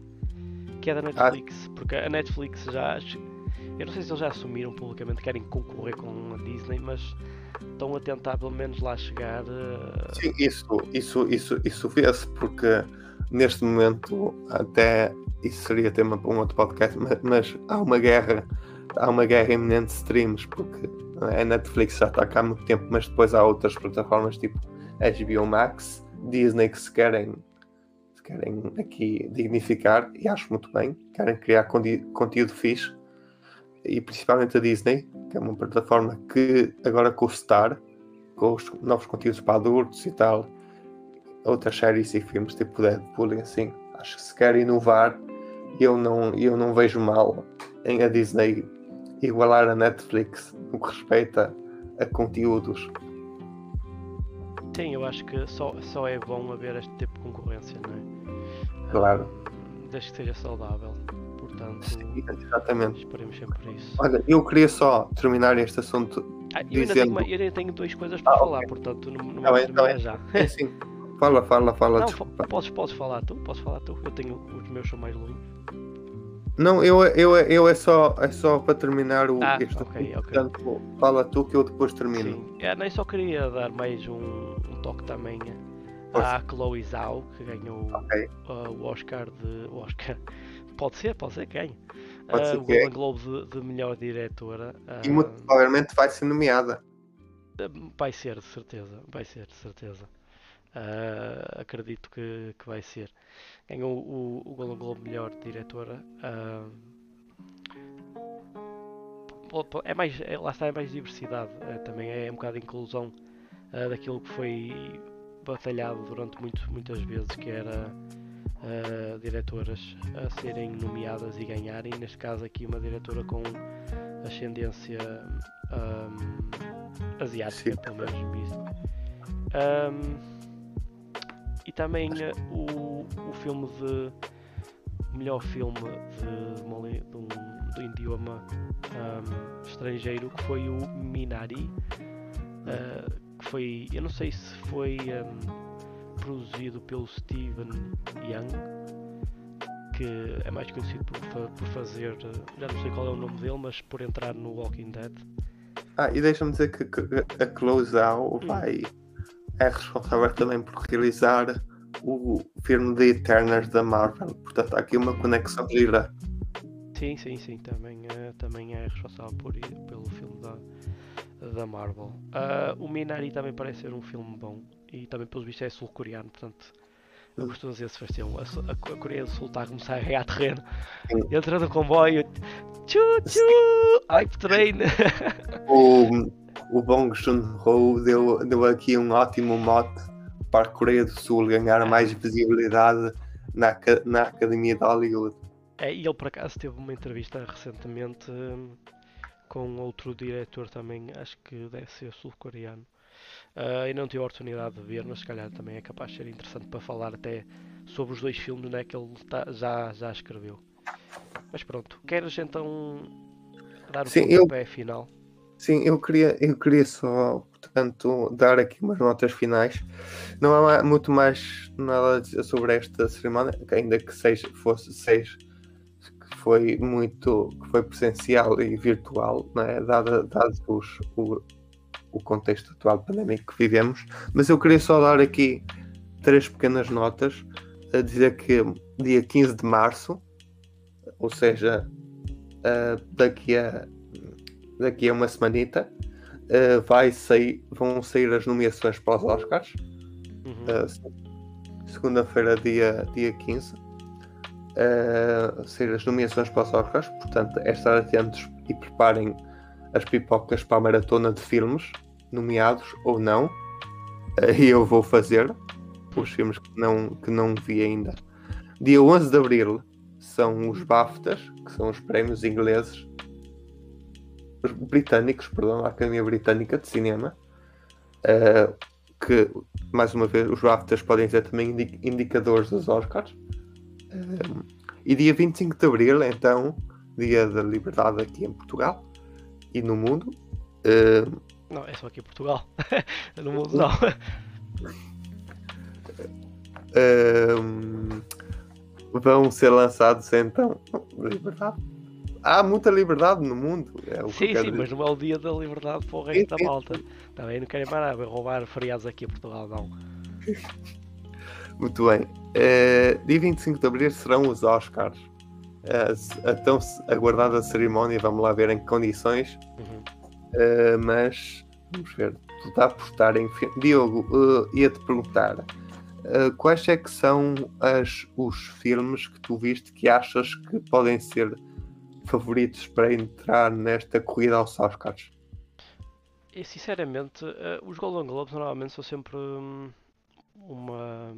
que é da Netflix, ah. porque a Netflix já. Eu não sei se eles já assumiram publicamente que querem concorrer com a Disney, mas estão a tentar pelo menos lá chegar. Uh... Sim, isso, isso, isso, isso vê-se, porque neste momento até isso seria tema para um outro podcast, mas, mas há uma guerra, há uma guerra iminente de streams, porque a Netflix já está cá há muito tempo, mas depois há outras plataformas tipo HBO Max, Disney que se querem, se querem aqui dignificar, e acho muito bem, querem criar conteúdo fixe, e principalmente a Disney, que é uma plataforma que agora com o Star, com os novos conteúdos para adultos e tal, outras séries e filmes tipo Deadpool e assim, acho que se quer inovar, eu não, eu não vejo mal em a Disney igualar a Netflix no que respeita a conteúdos. Sim, eu acho que só, só é bom haver este tipo de concorrência, não é? Claro. desde que seja saudável. Portanto, Sim, exatamente. esperemos sempre isso. Olha, eu queria só terminar este assunto. Ah, eu, dizendo... ainda tenho, eu ainda tenho duas coisas para ah, falar, okay. portanto não, não tá vou tá já. Sim, sim. Fala, fala, fala. Não, podes, podes falar tu, podes falar tu. Eu tenho os meus são mais longos. Não, eu, eu, eu é, só, é só para terminar o ah, este okay, okay. Portanto, fala tu que eu depois termino. Sim. É, nem só queria dar mais um, um toque também à Chloe Zhao, que ganhou okay. uh, o Oscar de. O Oscar. Pode ser, pode ser quem? Pode ser uh, o Golden Globe de, de, melhor diretora. E muito provavelmente vai ser nomeada. Vai ser, de certeza. Vai ser, de certeza. Uh, acredito que, que vai ser. Ganhou o, o Golden Globe melhor diretora. Uh, é mais, é, lá está, é mais diversidade. É, também é um bocado de inclusão uh, daquilo que foi batalhado durante muito, muitas vezes, que era diretoras a serem nomeadas e ganharem. Neste caso aqui uma diretora com ascendência um, asiática, Sim. pelo menos. Um, e também uh, o, o filme de. Melhor filme de, de, de um, do idioma um, estrangeiro que foi o Minari. Uh, que foi. Eu não sei se foi um, produzido pelo Steven Young, que é mais conhecido por, por fazer. Já não sei qual é o nome dele, mas por entrar no Walking Dead. Ah, e deixa-me dizer que, que a Close Out hum. vai. É responsável também por realizar o filme de Eternals da Marvel. Portanto, há aqui uma conexão gira. Sim, sim, sim. Também, uh, também é responsável por, pelo filme da, da Marvel. Uh, o Minari também parece ser um filme bom. E também, pelos vistos, é sul-coreano. Portanto, eu costumo dizer se um, a, a, a Coreia do Sul está a começar a ganhar terreno. Entra no comboio. Tchu, tchu! Hype train! O, o Bong Joon-ho deu, deu aqui um ótimo mote para a Coreia do Sul ganhar mais visibilidade na, na Academia de Hollywood. É, e ele por acaso teve uma entrevista recentemente hum, com outro diretor também, acho que deve ser sul-coreano. Uh, e não tive a oportunidade de ver, mas se calhar também é capaz de ser interessante para falar até sobre os dois filmes né, que ele tá, já, já escreveu. Mas pronto, queres então dar o Sim, eu... pé final? Sim, eu queria, eu queria só, portanto, dar aqui umas notas finais. Não há muito mais nada a dizer sobre esta cerimónia, ainda que seja, fosse seja que foi muito, que foi presencial e virtual, né, dado, dado os, o, contexto atual pandémico que vivemos. Mas eu queria só dar aqui três pequenas notas a dizer que dia 15 de março, ou seja, uh, daqui a daqui a uma semanita, uh, vai sair, vão sair as nomeações para os Oscars. Uhum. Uh, Segunda-feira, dia, dia 15. Uh, sair as nomeações para os Oscars. Portanto, é estar atentos e preparem as pipocas para a maratona de filmes, nomeados ou não. E eu vou fazer os filmes que não, que não vi ainda. Dia 11 de Abril são os BAFTAs, que são os prémios ingleses britânicos, perdão, a Academia Britânica de Cinema, uh, que, mais uma vez, os BAFTAs podem ser também indicadores dos Oscars. Uh, e dia 25 de Abril, então, dia da liberdade aqui em Portugal e no mundo, uh, Não, é só aqui em Portugal. no mundo não. Ahm, vão ser lançados então. Liberdade. Há muita liberdade no mundo. É sim, sim, mas não é o dia da liberdade para o resto da malta. Também não querem mais nada, roubar feriados aqui em Portugal, não. Muito bem. Eh, dia 25 de Abril serão os Oscars. Se- a tão aguardada cerimónia, vamos lá ver em que condições. Uhum. Eh, mas vamos ver. Tu está a apostar em. Diogo, eh, ia-te perguntar eh, quais é que são as, os filmes que tu viste que achas que podem ser favoritos para entrar nesta corrida aos Oscars? E sinceramente, os Golden Globes normalmente são sempre hum, uma,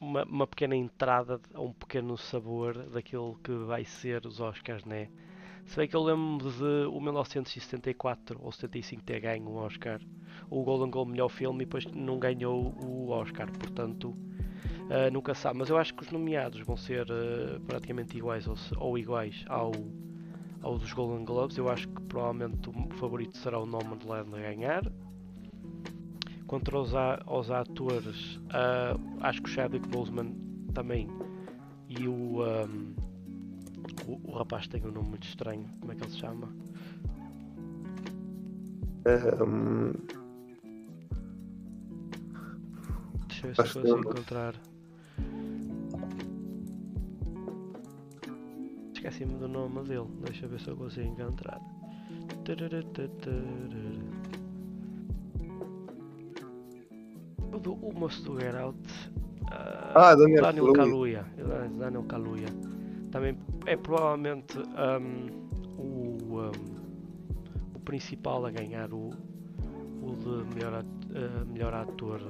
uma uma pequena entrada ou um pequeno sabor daquilo que vai ser os Oscars, né? Se bem que eu lembro de o 1974 ou 75 ter ganho um Oscar, o Golden Globe melhor filme e depois não ganhou o Oscar, portanto eh, nunca sabe. Mas eu acho que os nomeados vão ser eh, praticamente iguais ou, ou iguais ao ao dos Golden Globes. Eu acho que provavelmente o favorito será o Nomadland a ganhar. Contra os, a- os atores, ah, acho que o Chadwick Boseman também e o, ahm, o, o rapaz tem um nome muito estranho. Como é que ele se chama? Ahm, Deixa eu ver se consigo encontrar. Esqueci-me do nome dele. Deixa eu ver se eu consigo encontrar. O moço do Get Out. Ah, Daniel Daniel Kaluuya. Kaluuya. Daniel Kaluuya. Também é provavelmente ahm, o, ahm, o principal a ganhar o, o de melhor, at- eh, melhor ator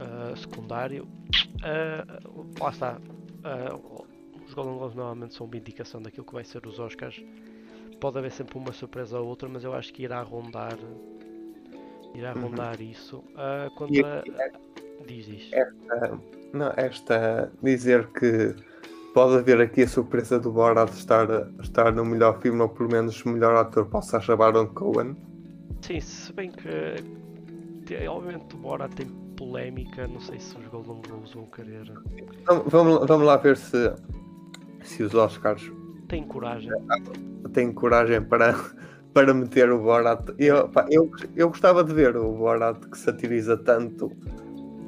eh, secundário. Eh, lá está. eh, os Golden Globes normalmente são uma indicação daquilo que vai ser os Oscars. Pode haver sempre uma surpresa ou outra, mas eu acho que irá rondar. Irá Uhum. rondar isso. Ah, E contra. aqui, Diz, diz. esta, não, esta dizer que pode haver aqui a surpresa do Borat estar, estar no melhor filme ou pelo menos o melhor ator para o Sacha Baron Cohen. Sim, se bem que te- obviamente o Borat tem polémica, não sei se os Golden Globes vão querer. Então, vamos, vamos lá ver se, se os Oscars Tem coragem. têm coragem para, para meter o Borat. Eu, pá, eu, eu gostava de ver o Borat que satiriza tanto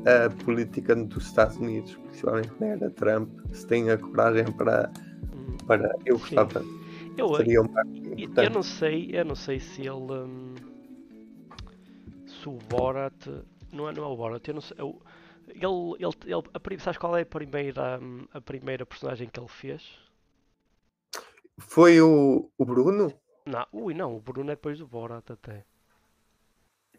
a política dos Estados Unidos, principalmente na era Trump, se tem a coragem para. Para eu Sim. gostava. Eu, Seria um eu importante. não sei, eu não sei se ele hum, se o Borat não é, não é o Borat, eu não sei. eu- ele, ele, ele, a, sabes qual é a primeira, hum, a primeira personagem que ele fez? Foi o, o Bruno? Não, ui, não, o Bruno é depois do Borat até.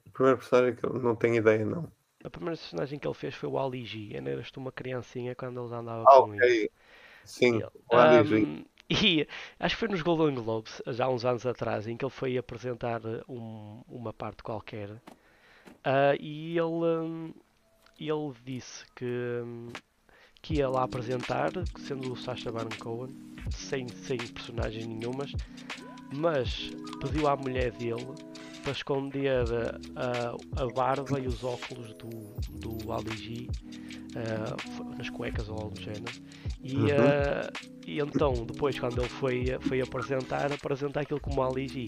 O primeiro personagem que eu não tenho ideia, não. A primeira personagem que ele fez foi o Ali G. Ainda eras tu uma criancinha quando eles andavam Ah, com ele. ok. Sim, Ele- o Ali G. Um, e acho que foi nos Golden Globes, já há uns anos atrás, em que ele foi apresentar um- uma parte qualquer. Ah, e ele, um, ele disse que, que ia lá apresentar, sendo o Sacha Baron Cohen, sem, sem personagens nenhumas, mas pediu à mulher dele para esconder a, a, a barba e os óculos do, do Ali G ah, f- nas cuecas ou algo do género. E, Uhum. ah, e então, depois, quando ele foi, foi apresentar, apresentar aquilo como Ali G.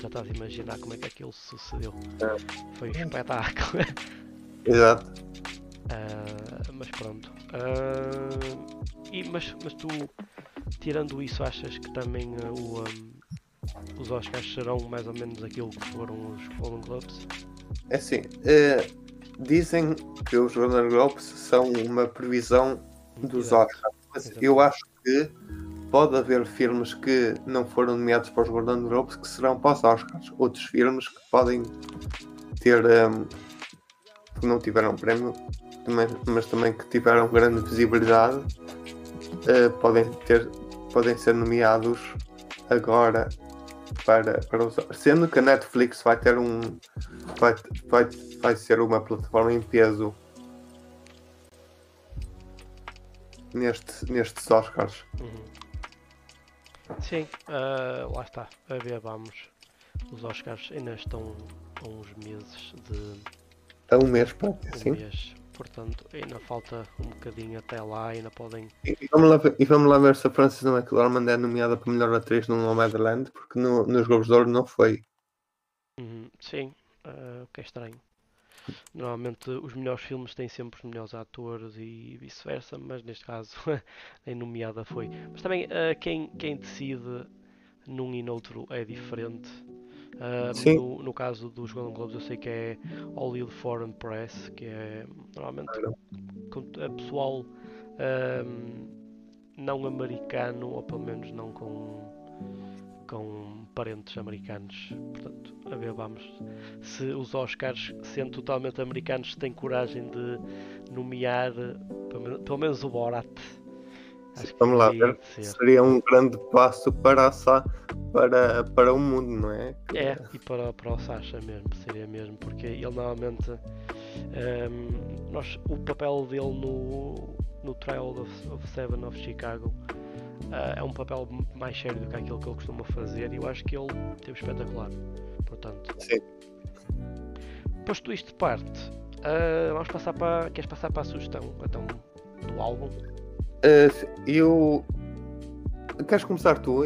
Já estás a imaginar como é que aquilo sucedeu. Foi um espetáculo. Exato. Ah, mas pronto. E, mas, mas tu, tirando isso, achas que também o, ahm, os Oscars serão mais ou menos aquilo que foram os Golden Globes? É assim, eh, dizem que os Golden Globes são uma previsão dos. Oscars, mas Exatamente. eu acho que pode haver filmes que não foram nomeados para os Golden Globes que serão para os Oscars. Outros filmes que podem ter ehm, que não tiveram prémio, também- mas também que tiveram grande visibilidade, eh, podem ter podem ser nomeados agora para, para os sendo que a Netflix vai ter um vai, vai, vai ser uma plataforma em peso neste, nestes Oscars. Uhum. Sim, uh, lá está. A ver, vamos. Os Oscars ainda estão a uns meses de. A um mês, pá, um sim. mês. Portanto, ainda falta um bocadinho até lá, ainda podem. E vamos, lá ver, e vamos lá ver se a Frances McDormand é nomeada para melhor atriz no Nomadland, porque no, nos Globos de Ouro não foi. Uhum, sim, uh, o que é estranho. Normalmente os melhores filmes têm sempre os melhores atores e vice-versa, mas neste caso nem nomeada foi. Mas também uh, quem, quem decide num e noutro é diferente. Sim. no, no caso dos Golden Globes eu sei que é Hollywood Foreign Press, que é normalmente é pessoal ahm, não americano, ou pelo menos não com, com parentes americanos. Portanto, a ver, vamos. Se os Oscars, sendo totalmente americanos, têm coragem de nomear pelo pelo menos o Borat. Acho Vamos lá ver. Seria um grande passo para, a Sa- para, para o mundo, não é? É, e para, para o Sasha mesmo, seria mesmo, porque ele normalmente ehm, nós, o papel dele no, no Trial of, of Seven of Chicago ah, é um papel mais sério do que aquilo que ele costuma fazer e eu acho que ele teve espetacular. Portanto, Sim. posto isto de parte, ah, vamos passar para. Queres passar para a sugestão então, do álbum? Uh, eu. Queres começar tu?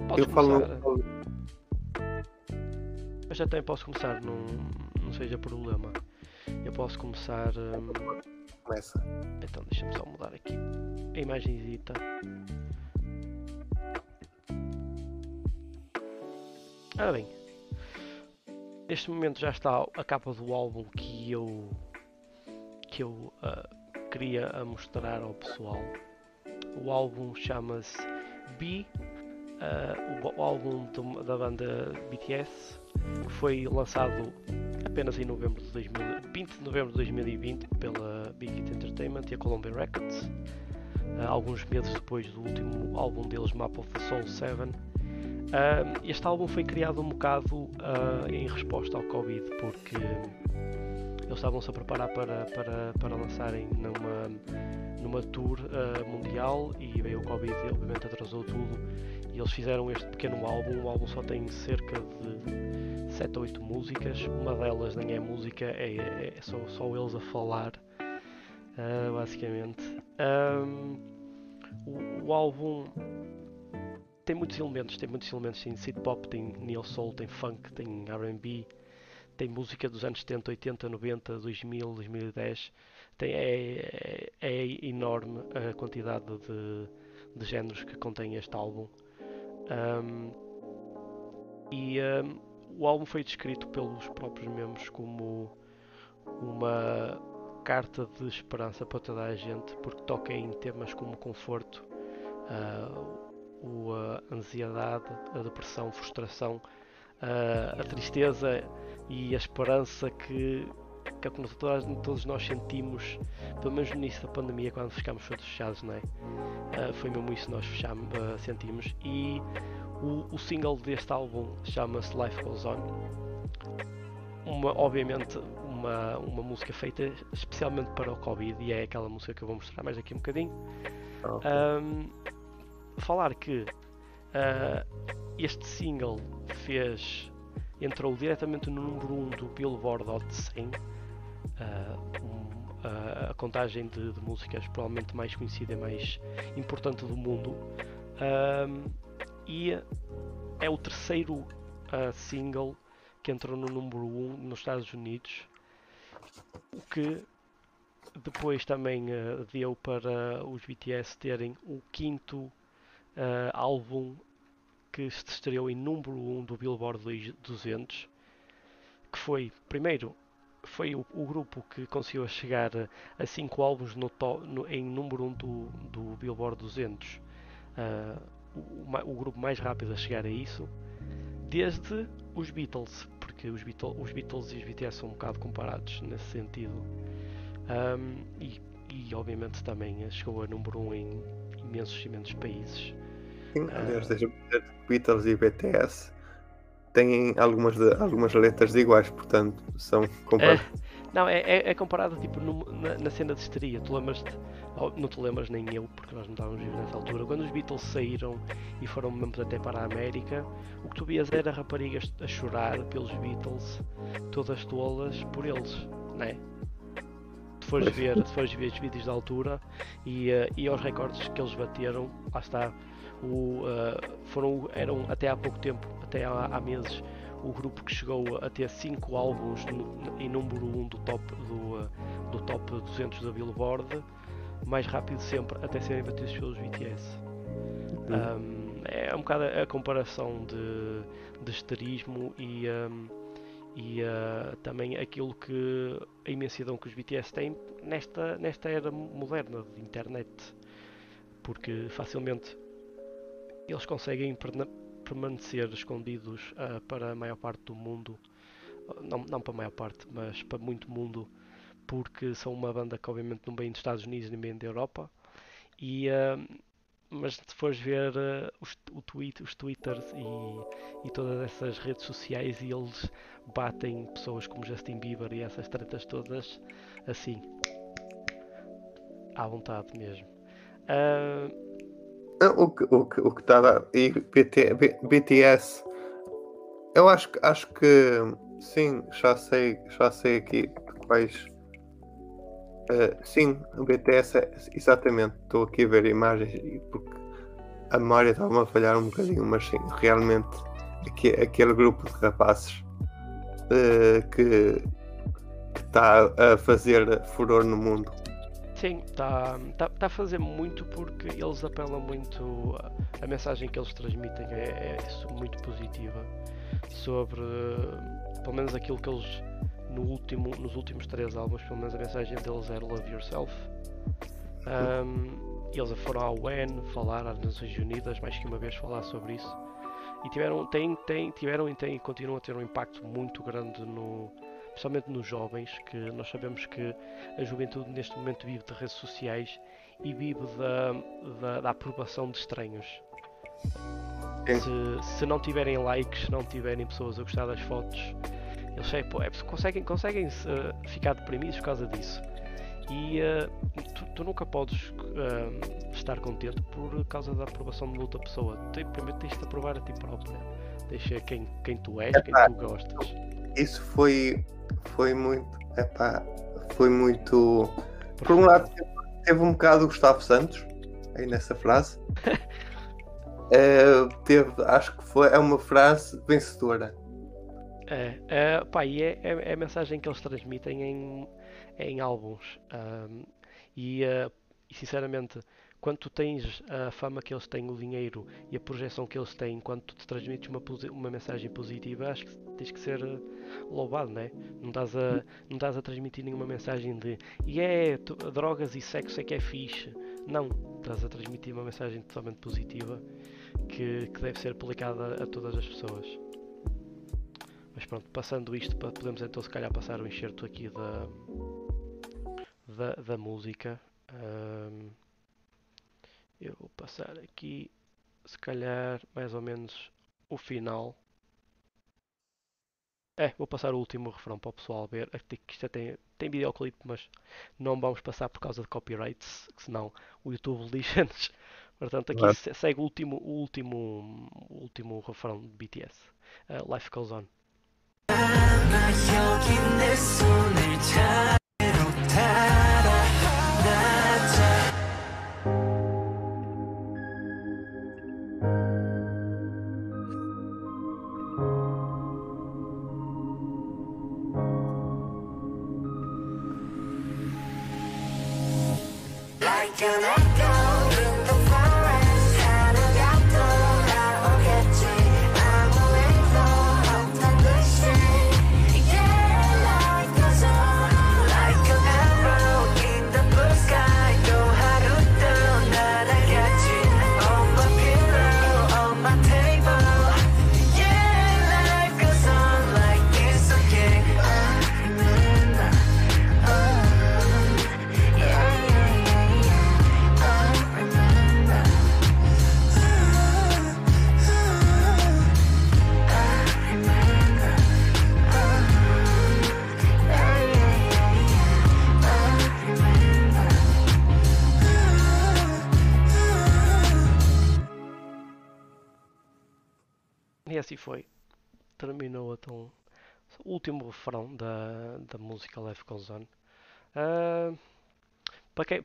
Eu, Podes eu falo. começar. Mas já também posso começar, não, não seja problema. Eu posso começar. hum, Começa. Então deixa-me só mudar aqui a imagenzita. Ora bem, neste momento já está a capa do álbum que eu que eu ah, queria mostrar ao pessoal. O álbum chama-se B, ah, o, álbum do- da banda BTS, que foi lançado apenas em novembro de 2000, 20 de novembro de 2020 pela Big Hit Entertainment e a Columbia Records, ah, alguns meses depois do último álbum deles, Map of the Soul 7. Ah, este álbum foi criado um bocado em resposta ao Covid, porque eles estavam-se a preparar para, para, para lançarem numa, numa tour ah, mundial e veio o Covid e obviamente atrasou tudo. E eles fizeram este pequeno álbum. O álbum só tem cerca de 7 ou 8 músicas. Uma delas nem é música, é, é- é só, só eles a falar, ah, basicamente. Ahm, o, o álbum tem muitos elementos, tem muitos elementos, tem synth pop, tem neo soul, tem funk, tem R&B, tem música dos anos 70, 80, 90, 2000, 2010. Tem, é, é, é enorme a quantidade de, de géneros que contém este álbum. Ahm, e ahm, o álbum foi descrito pelos próprios membros como uma carta de esperança para toda a gente, porque toca em temas como conforto, o, a ansiedade, a depressão, frustração, ah, a tristeza e a esperança que, que é como todas, todos nós sentimos, pelo menos no início da pandemia, quando ficámos todos fechados, não é? Ah, foi mesmo isso que nós fechamos, ah, sentimos. E o, o single deste álbum chama-se Life Goes On. Uma, obviamente, uma, uma música feita especialmente para o Covid, e é aquela música que eu vou mostrar mais aqui um bocadinho. Ok. Ahm, falar que ah, este single fez entrou diretamente no número 1 do Billboard Hot 100 ah, um, ah, a contagem de, de músicas provavelmente mais conhecida e mais importante do mundo. E é o terceiro ah, single que entrou no número 1 nos Estados Unidos o que depois também ah, deu para os BTS terem o quinto ah, álbum que se estreou em número 1 do Billboard 200, que foi, primeiro, foi o, o grupo que conseguiu chegar a 5 álbuns no to- no- em número 1 do, do Billboard 200. Ah, o, o grupo mais rápido a chegar a isso, desde os Beatles, porque os, Beatles, os Beatles e os BTS são um bocado comparados nesse sentido. Ahm, e, e, obviamente também chegou a número 1 em imensos, imensos países. Sim, aliás, desde desde Beatles e BTS têm algumas, de, algumas letras iguais, portanto são comparadas. É, não, é, é, é comparado tipo no, na, na, cena de histeria. Tu lembras-te, não te lembras nem eu, porque nós não estávamos vivos nessa altura, quando os Beatles saíram e foram membros até para a América, o que tu vias era raparigas a chorar pelos Beatles, todas tolas por eles, não é? Tu fores ver, tu fores ver os vídeos da altura e, uh, e aos recordes que eles bateram, lá está, o, uh, foram, eram até há pouco tempo, até há, há meses, o grupo que chegou a ter 5 álbuns no, em número 1 um do top, do, do top 200 da Billboard, mais rápido sempre até serem batidos pelos BTS. Uhum. Um, é um bocado a comparação de, de esterismo e, um, e uh, também aquilo que a imensidão que os BTS têm nesta, nesta era moderna de internet, porque facilmente eles conseguem permanecer escondidos uh, para a maior parte do mundo, não, não para a maior parte, mas para muito mundo, porque são uma banda que obviamente não vem dos Estados Unidos nem vem da Europa. E, uh, mas se fores ver uh, os, o tweet, os twitters e, e, todas essas redes sociais e eles batem pessoas como Justin Bieber e essas tretas todas assim à vontade mesmo. Uh, o que o que o que estava e BT, BTS eu acho acho que sim já sei já sei aqui quais uh, sim o BTS é, exatamente estou aqui a ver imagens porque a memória estava a falhar um bocadinho mas sim realmente aqui, aquele grupo de rapazes uh, que está a fazer furor no mundo Sim, está tá, tá a fazer muito porque eles apelam muito. A, a mensagem que eles transmitem é, é, muito positiva sobre, pelo menos aquilo que eles no último, nos últimos três álbuns, pelo menos a mensagem deles era Love Yourself. Um, eles foram à UN falar às Nações Unidas, mais que uma vez falar sobre isso. E tiveram, tem, tem, tiveram e têm continuam a ter um impacto muito grande no, especialmente nos jovens, que nós sabemos que a juventude neste momento vive de redes sociais e vive da, da, da aprovação de estranhos. Se, se, não tiverem likes, se não tiverem pessoas a gostar das fotos, eles é, é, conseguem, conseguem uh, ficar deprimidos por causa disso. E uh, tu, tu, nunca podes uh, estar contente por causa da aprovação de outra pessoa. Tu, primeiro tens de aprovar a ti próprio. Deixa quem, quem tu és, quem tu gostas. Isso foi foi muito. Epá, foi muito. Por um lado, teve um bocado o Gustavo Santos aí nessa frase. é, teve, acho que foi, é uma frase vencedora. É, é, pá, e é, é, é a mensagem que eles transmitem em, em álbuns. Um, e, uh, e sinceramente, quando tu tens a fama que eles têm, o dinheiro e a projeção que eles têm, quando tu te transmites uma, uma mensagem positiva, acho que tens que ser eh, louvado, né? não estás a Não estás a transmitir nenhuma mensagem de e yeah, é, drogas e sexo é que é fixe. Não, estás a transmitir uma mensagem totalmente positiva que, que deve ser aplicada a, todas as pessoas. Mas pronto, passando isto, podemos então se calhar passar o enxerto aqui da, da, da música. Um, eu vou passar aqui, se calhar, mais ou menos o final. É, vou passar o último refrão para o pessoal ver. Aqui isto tem, tem videoclipe, mas não vamos passar por causa de copyrights, senão o YouTube lixa-nos. Portanto, aqui segue o último, o último, o último refrão de BTS. Uh, Life Goes On.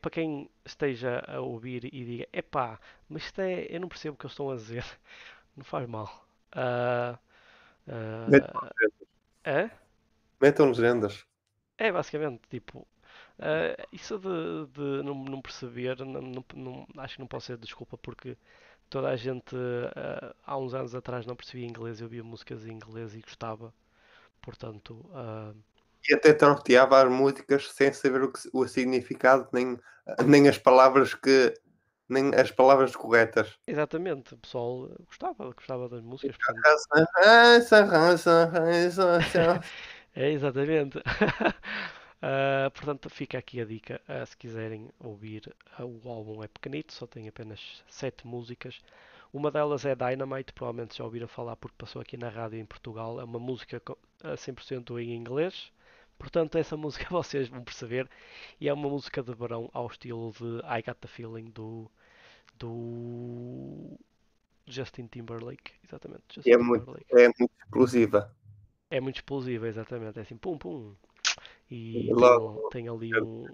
Para, quem, esteja a ouvir e diga, epá, mas isto é, eu não percebo o que eles estão a dizer, não faz mal. Uh, uh, é? Metam legendas. É, basicamente, tipo, Uh, isso de, de não, não, perceber, não, não, acho que não pode ser desculpa porque toda a gente uh, há uns anos atrás não percebia inglês, eu via músicas em inglês e gostava, portanto. Uh... E até torteava as músicas sem saber o, que, o significado, nem, nem as palavras que. Nem as palavras corretas. Exatamente, o pessoal gostava, gostava das músicas. é, exatamente. Uh, portanto, fica aqui a dica. Uh, se quiserem ouvir, uh, o álbum é pequenito, só tem apenas 7 músicas. Uma delas é Dynamite, provavelmente já ouviram falar porque passou aqui na rádio em Portugal. É uma música a 100% em inglês. Portanto, essa música vocês vão perceber. E é uma música de verão ao estilo de I Got the Feeling do, do Justin Timberlake. Exatamente. Justin é, muito, é muito explosiva. É muito explosiva, exatamente. É assim, pum, pum. E Logo, tem, tem, ali um.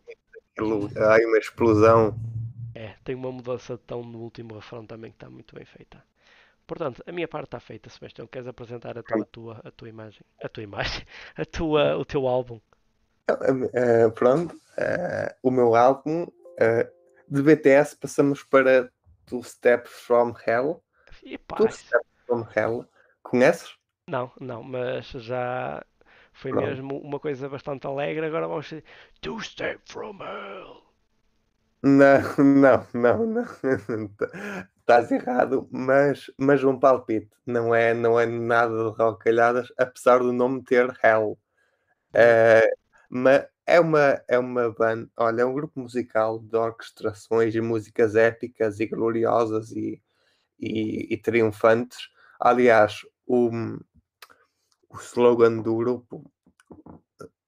Há uma explosão. É, tem uma mudança de tom no último refrão também que está muito bem feita. Portanto, a minha parte está feita, Sebastião. Queres apresentar a tua, a tua, a tua imagem? A tua imagem? A tua, o teu álbum? Uh, pronto, uh, o meu álbum uh, de BTS passamos para Two Steps From Hell. Two Steps From Hell. Conheces? Não, não, mas já foi Pronto. mesmo uma coisa bastante alegre. Agora vamos ser Two Step From Hell. Não, não, não, não. Estás errado, mas, mas um palpite. Não é, não é nada de rocalhadas, apesar do nome ter Hell. Uh, mas é uma, é uma banda, olha, é um grupo musical de orquestrações e músicas épicas e gloriosas e, e, e triunfantes. Aliás, o, o slogan do grupo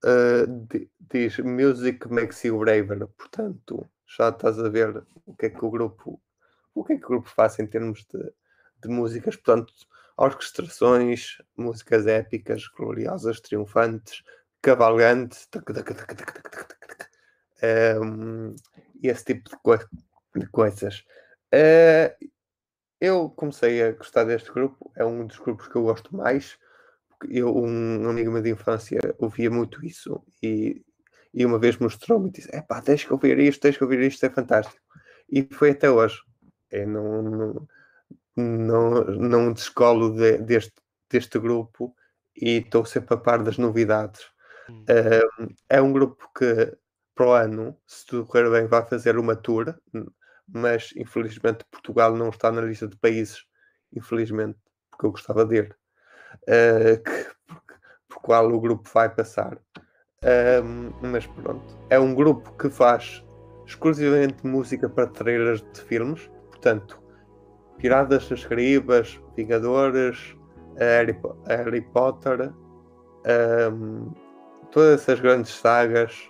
uh, diz Music makes you braver. Portanto, já estás a ver o que é que o grupo o que é que o grupo faz em termos de, de músicas, portanto, orquestrações, músicas épicas, gloriosas, triunfantes, cavalgantes, um, esse tipo de, de coisas. Uh, eu comecei a gostar deste grupo, é um dos grupos que eu gosto mais eu, um amigo meu de infância ouvia muito isso e, e uma vez mostrou-me e disse: É pá, tens que ouvir isto, tens que ouvir isto, é fantástico. E foi até hoje. Eu não, não, não, não descolo de, deste, deste grupo e estou sempre a par das novidades. Hum. é um grupo que para o ano, se tudo correr bem, vai fazer uma tour, mas infelizmente Portugal não está na lista de países, infelizmente, porque eu gostava de ir uh, que, por, por, qual o grupo vai passar. Um, mas pronto, é um grupo que faz exclusivamente música para trailers de filmes, portanto, Piratas das Caribas, Vingadores, Harry, Harry Potter, um, todas essas grandes sagas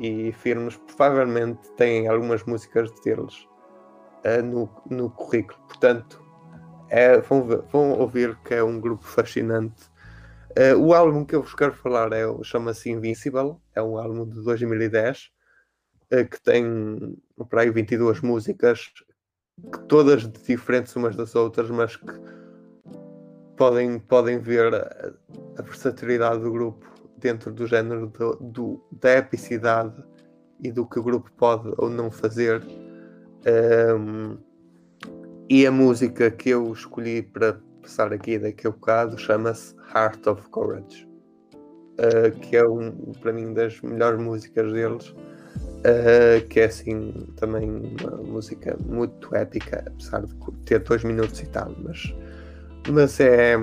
e filmes provavelmente têm algumas músicas deles uh, no, no currículo. Portanto, é, vão, ver, vão, ouvir que é um grupo fascinante. Uh, o álbum que eu vos quero falar é, chama-se Invincible, é um álbum de 2010 uh, eh, que tem para aí 22 músicas, que todas diferentes umas das outras, mas que podem, podem ver a, a versatilidade do grupo dentro do género do, do, da epicidade e do que o grupo pode ou não fazer. Um, e a música que eu escolhi para passar aqui daqui a bocado chama-se Heart of Courage, uh, que é um, para mim das melhores músicas deles, uh, que é assim também uma música muito épica, apesar de ter dois minutos e tal, mas, mas é.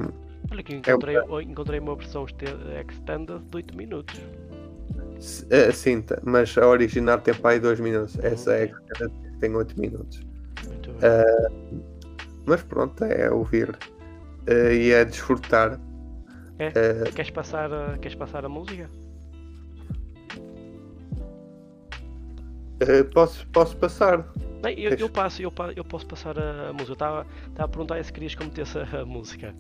Olha que encontrei, é encontrei uma versão extended de 8 minutos. Uh, sim, mas a original tem para aí 2 minutos. Essa é a que tem 8 minutos. Uh, mas pronto, é ouvir uh, e é desfrutar. É? Uh, queres, passar, queres passar a música? Posso, posso passar. Eu, eu, passo, eu, eu posso passar a, música. Estava a perguntar se querias que eu metesse a, música.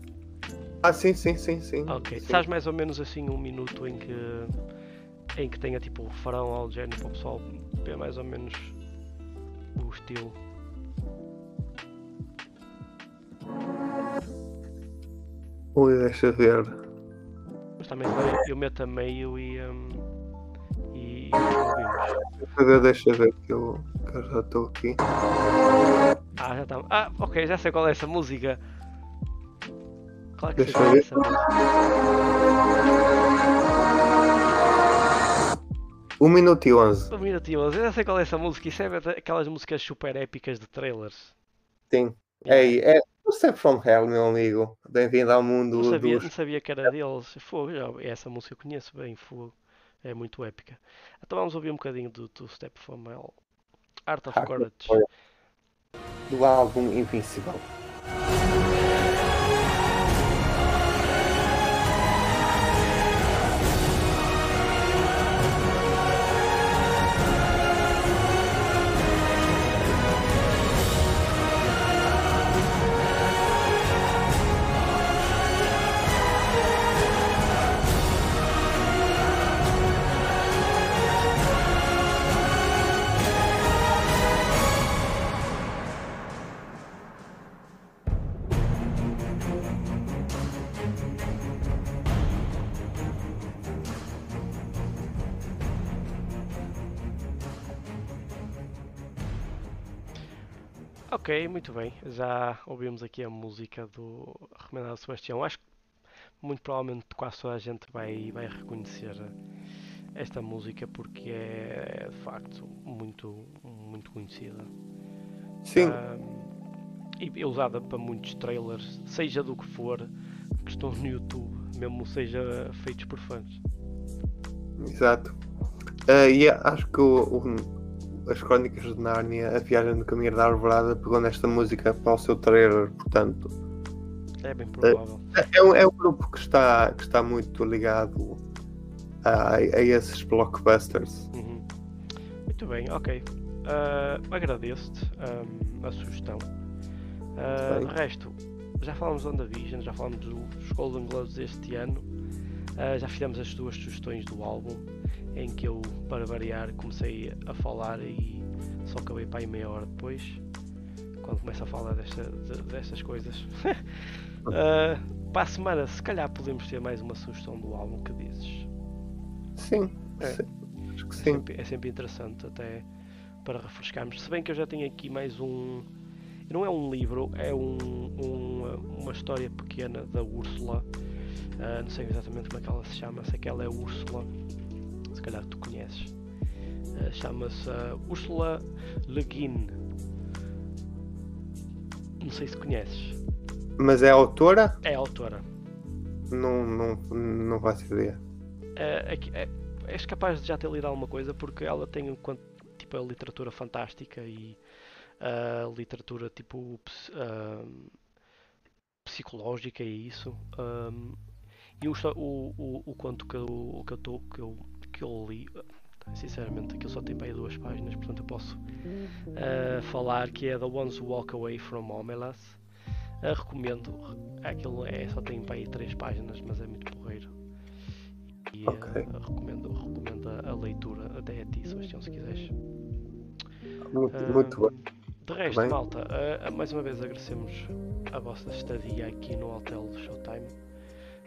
Ah, sim, sim, sim, sim. Ok. sim. Sabes mais ou menos assim um minuto em que em que tenha tipo o refrão ao género para o pessoal ver mais ou menos o estilo. Ui, deixa ver. Mas também eu meto a meio e, hum, e. Deixa ver, deixa ver que eu, que eu já estou aqui. Ah, já está. Ah, ok, já sei qual é essa música. Claro que sei Deixa qual é ver. essa música. 1 minuto e 11. Um minuto e onze, eu já sei qual é essa música. Isso é aquelas músicas super épicas de trailers. Sim. Ei, é o Step from Hell, meu amigo. Bem-vindo ao mundo Não sabia, dos. não sabia que era deles. Fogo, já, essa música eu conheço bem, fogo. É muito épica. Então vamos ouvir um bocadinho do, do Step From Hell. Art of. Courage. do álbum Invincible. Ok, muito bem. Já ouvimos aqui a música do recomendado Sebastião. Acho que muito provavelmente quase toda a gente vai, vai reconhecer esta música porque é de facto muito, muito conhecida. Sim, Ahm, e é usada para muitos trailers, seja do que for, que estão no YouTube, mesmo seja feitos por fãs. exato. Ah, e acho que o- o- as Crónicas de Nárnia, a viagem do caminho da Arvorada, pegou nesta música para o seu trailer, portanto. É bem provável. É um, é um grupo que está, que está muito ligado a, a esses blockbusters. Uhum. Muito bem, ok. Ah, Agradeço-te ahm, a sugestão. Ah, Bem. de resto, já falamos do WandaVision, já falamos dos Golden Globes deste ano, ah, já fizemos as duas sugestões do álbum, em que eu, para variar, comecei a falar e só acabei para aí meia hora depois, quando começo a falar desta, de- destas coisas. Ah, para a semana, se calhar podemos ter mais uma sugestão do álbum que dizes. Sim, É. sim, acho que É sim. sempre, é sempre interessante até para refrescarmos. Se bem que eu já tenho aqui mais um. Não é um livro, é um, um, uma história pequena da Úrsula. Ah, não sei exatamente como é que ela se chama, sei que ela é Úrsula. Se calhar tu conheces. Ah, Chama-se ah, Úrsula Le Guin. Não sei se conheces. Mas é autora? É a autora. Não, não, não faço ideia. É, é, é, és capaz de já ter lido alguma coisa porque ela tem enquanto tipo a literatura fantástica e a literatura tipo ahm, psicológica e isso ahm, e o, o, o, o conto que eu, que eu, tô, que eu, que eu li sinceramente aquilo só tem para aí duas páginas portanto eu posso ah, falar que é The Ones Who Walk Away From Omelas Ah, recomendo aquilo é, só tem para aí três páginas mas é muito porreiro e eh, recomendo, recomendo a, a leitura até a ti, Sebastião, se quiseres. Muito, muito bem. De resto, bem. malta, mais uma vez agradecemos a vossa estadia aqui no hotel do Showtime.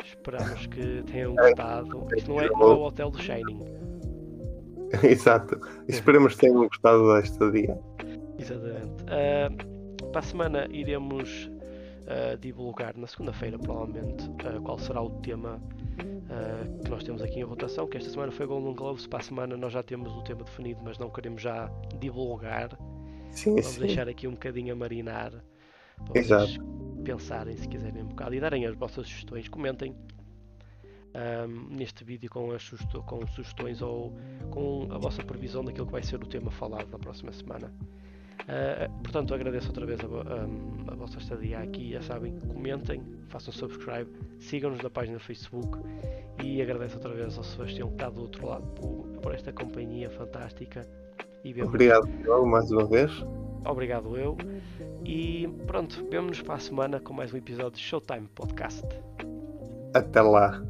Esperamos que tenham gostado. Isto não é, não é o hotel do Shining, Exato. Esperemos que tenham gostado desta dia. exatamente. Ah, para a semana iremos ah, divulgar na segunda-feira, provavelmente, ah, qual será o tema que nós temos aqui em rotação. Que esta semana foi Golden Globes, para a semana nós já temos o tema definido, mas não queremos já divulgar. Sim, Vamos sim. deixar aqui um bocadinho a marinar Exato. Pensarem se quiserem um bocado e darem as vossas sugestões. Comentem ahm, neste vídeo com, as com sugestões ou com a vossa previsão daquilo que vai ser o tema falado na próxima semana. Ah, portanto, agradeço outra vez a, ahm, a vossa estadia aqui. Já sabem, comentem, façam subscribe, sigam-nos na página do Facebook e agradeço outra vez ao Sebastião que está do outro lado por, por esta companhia fantástica. E Obrigado, Diogo, mais uma vez. Obrigado eu. E pronto, vemo-nos para a semana com mais um episódio de Showtime Podcast. Até lá.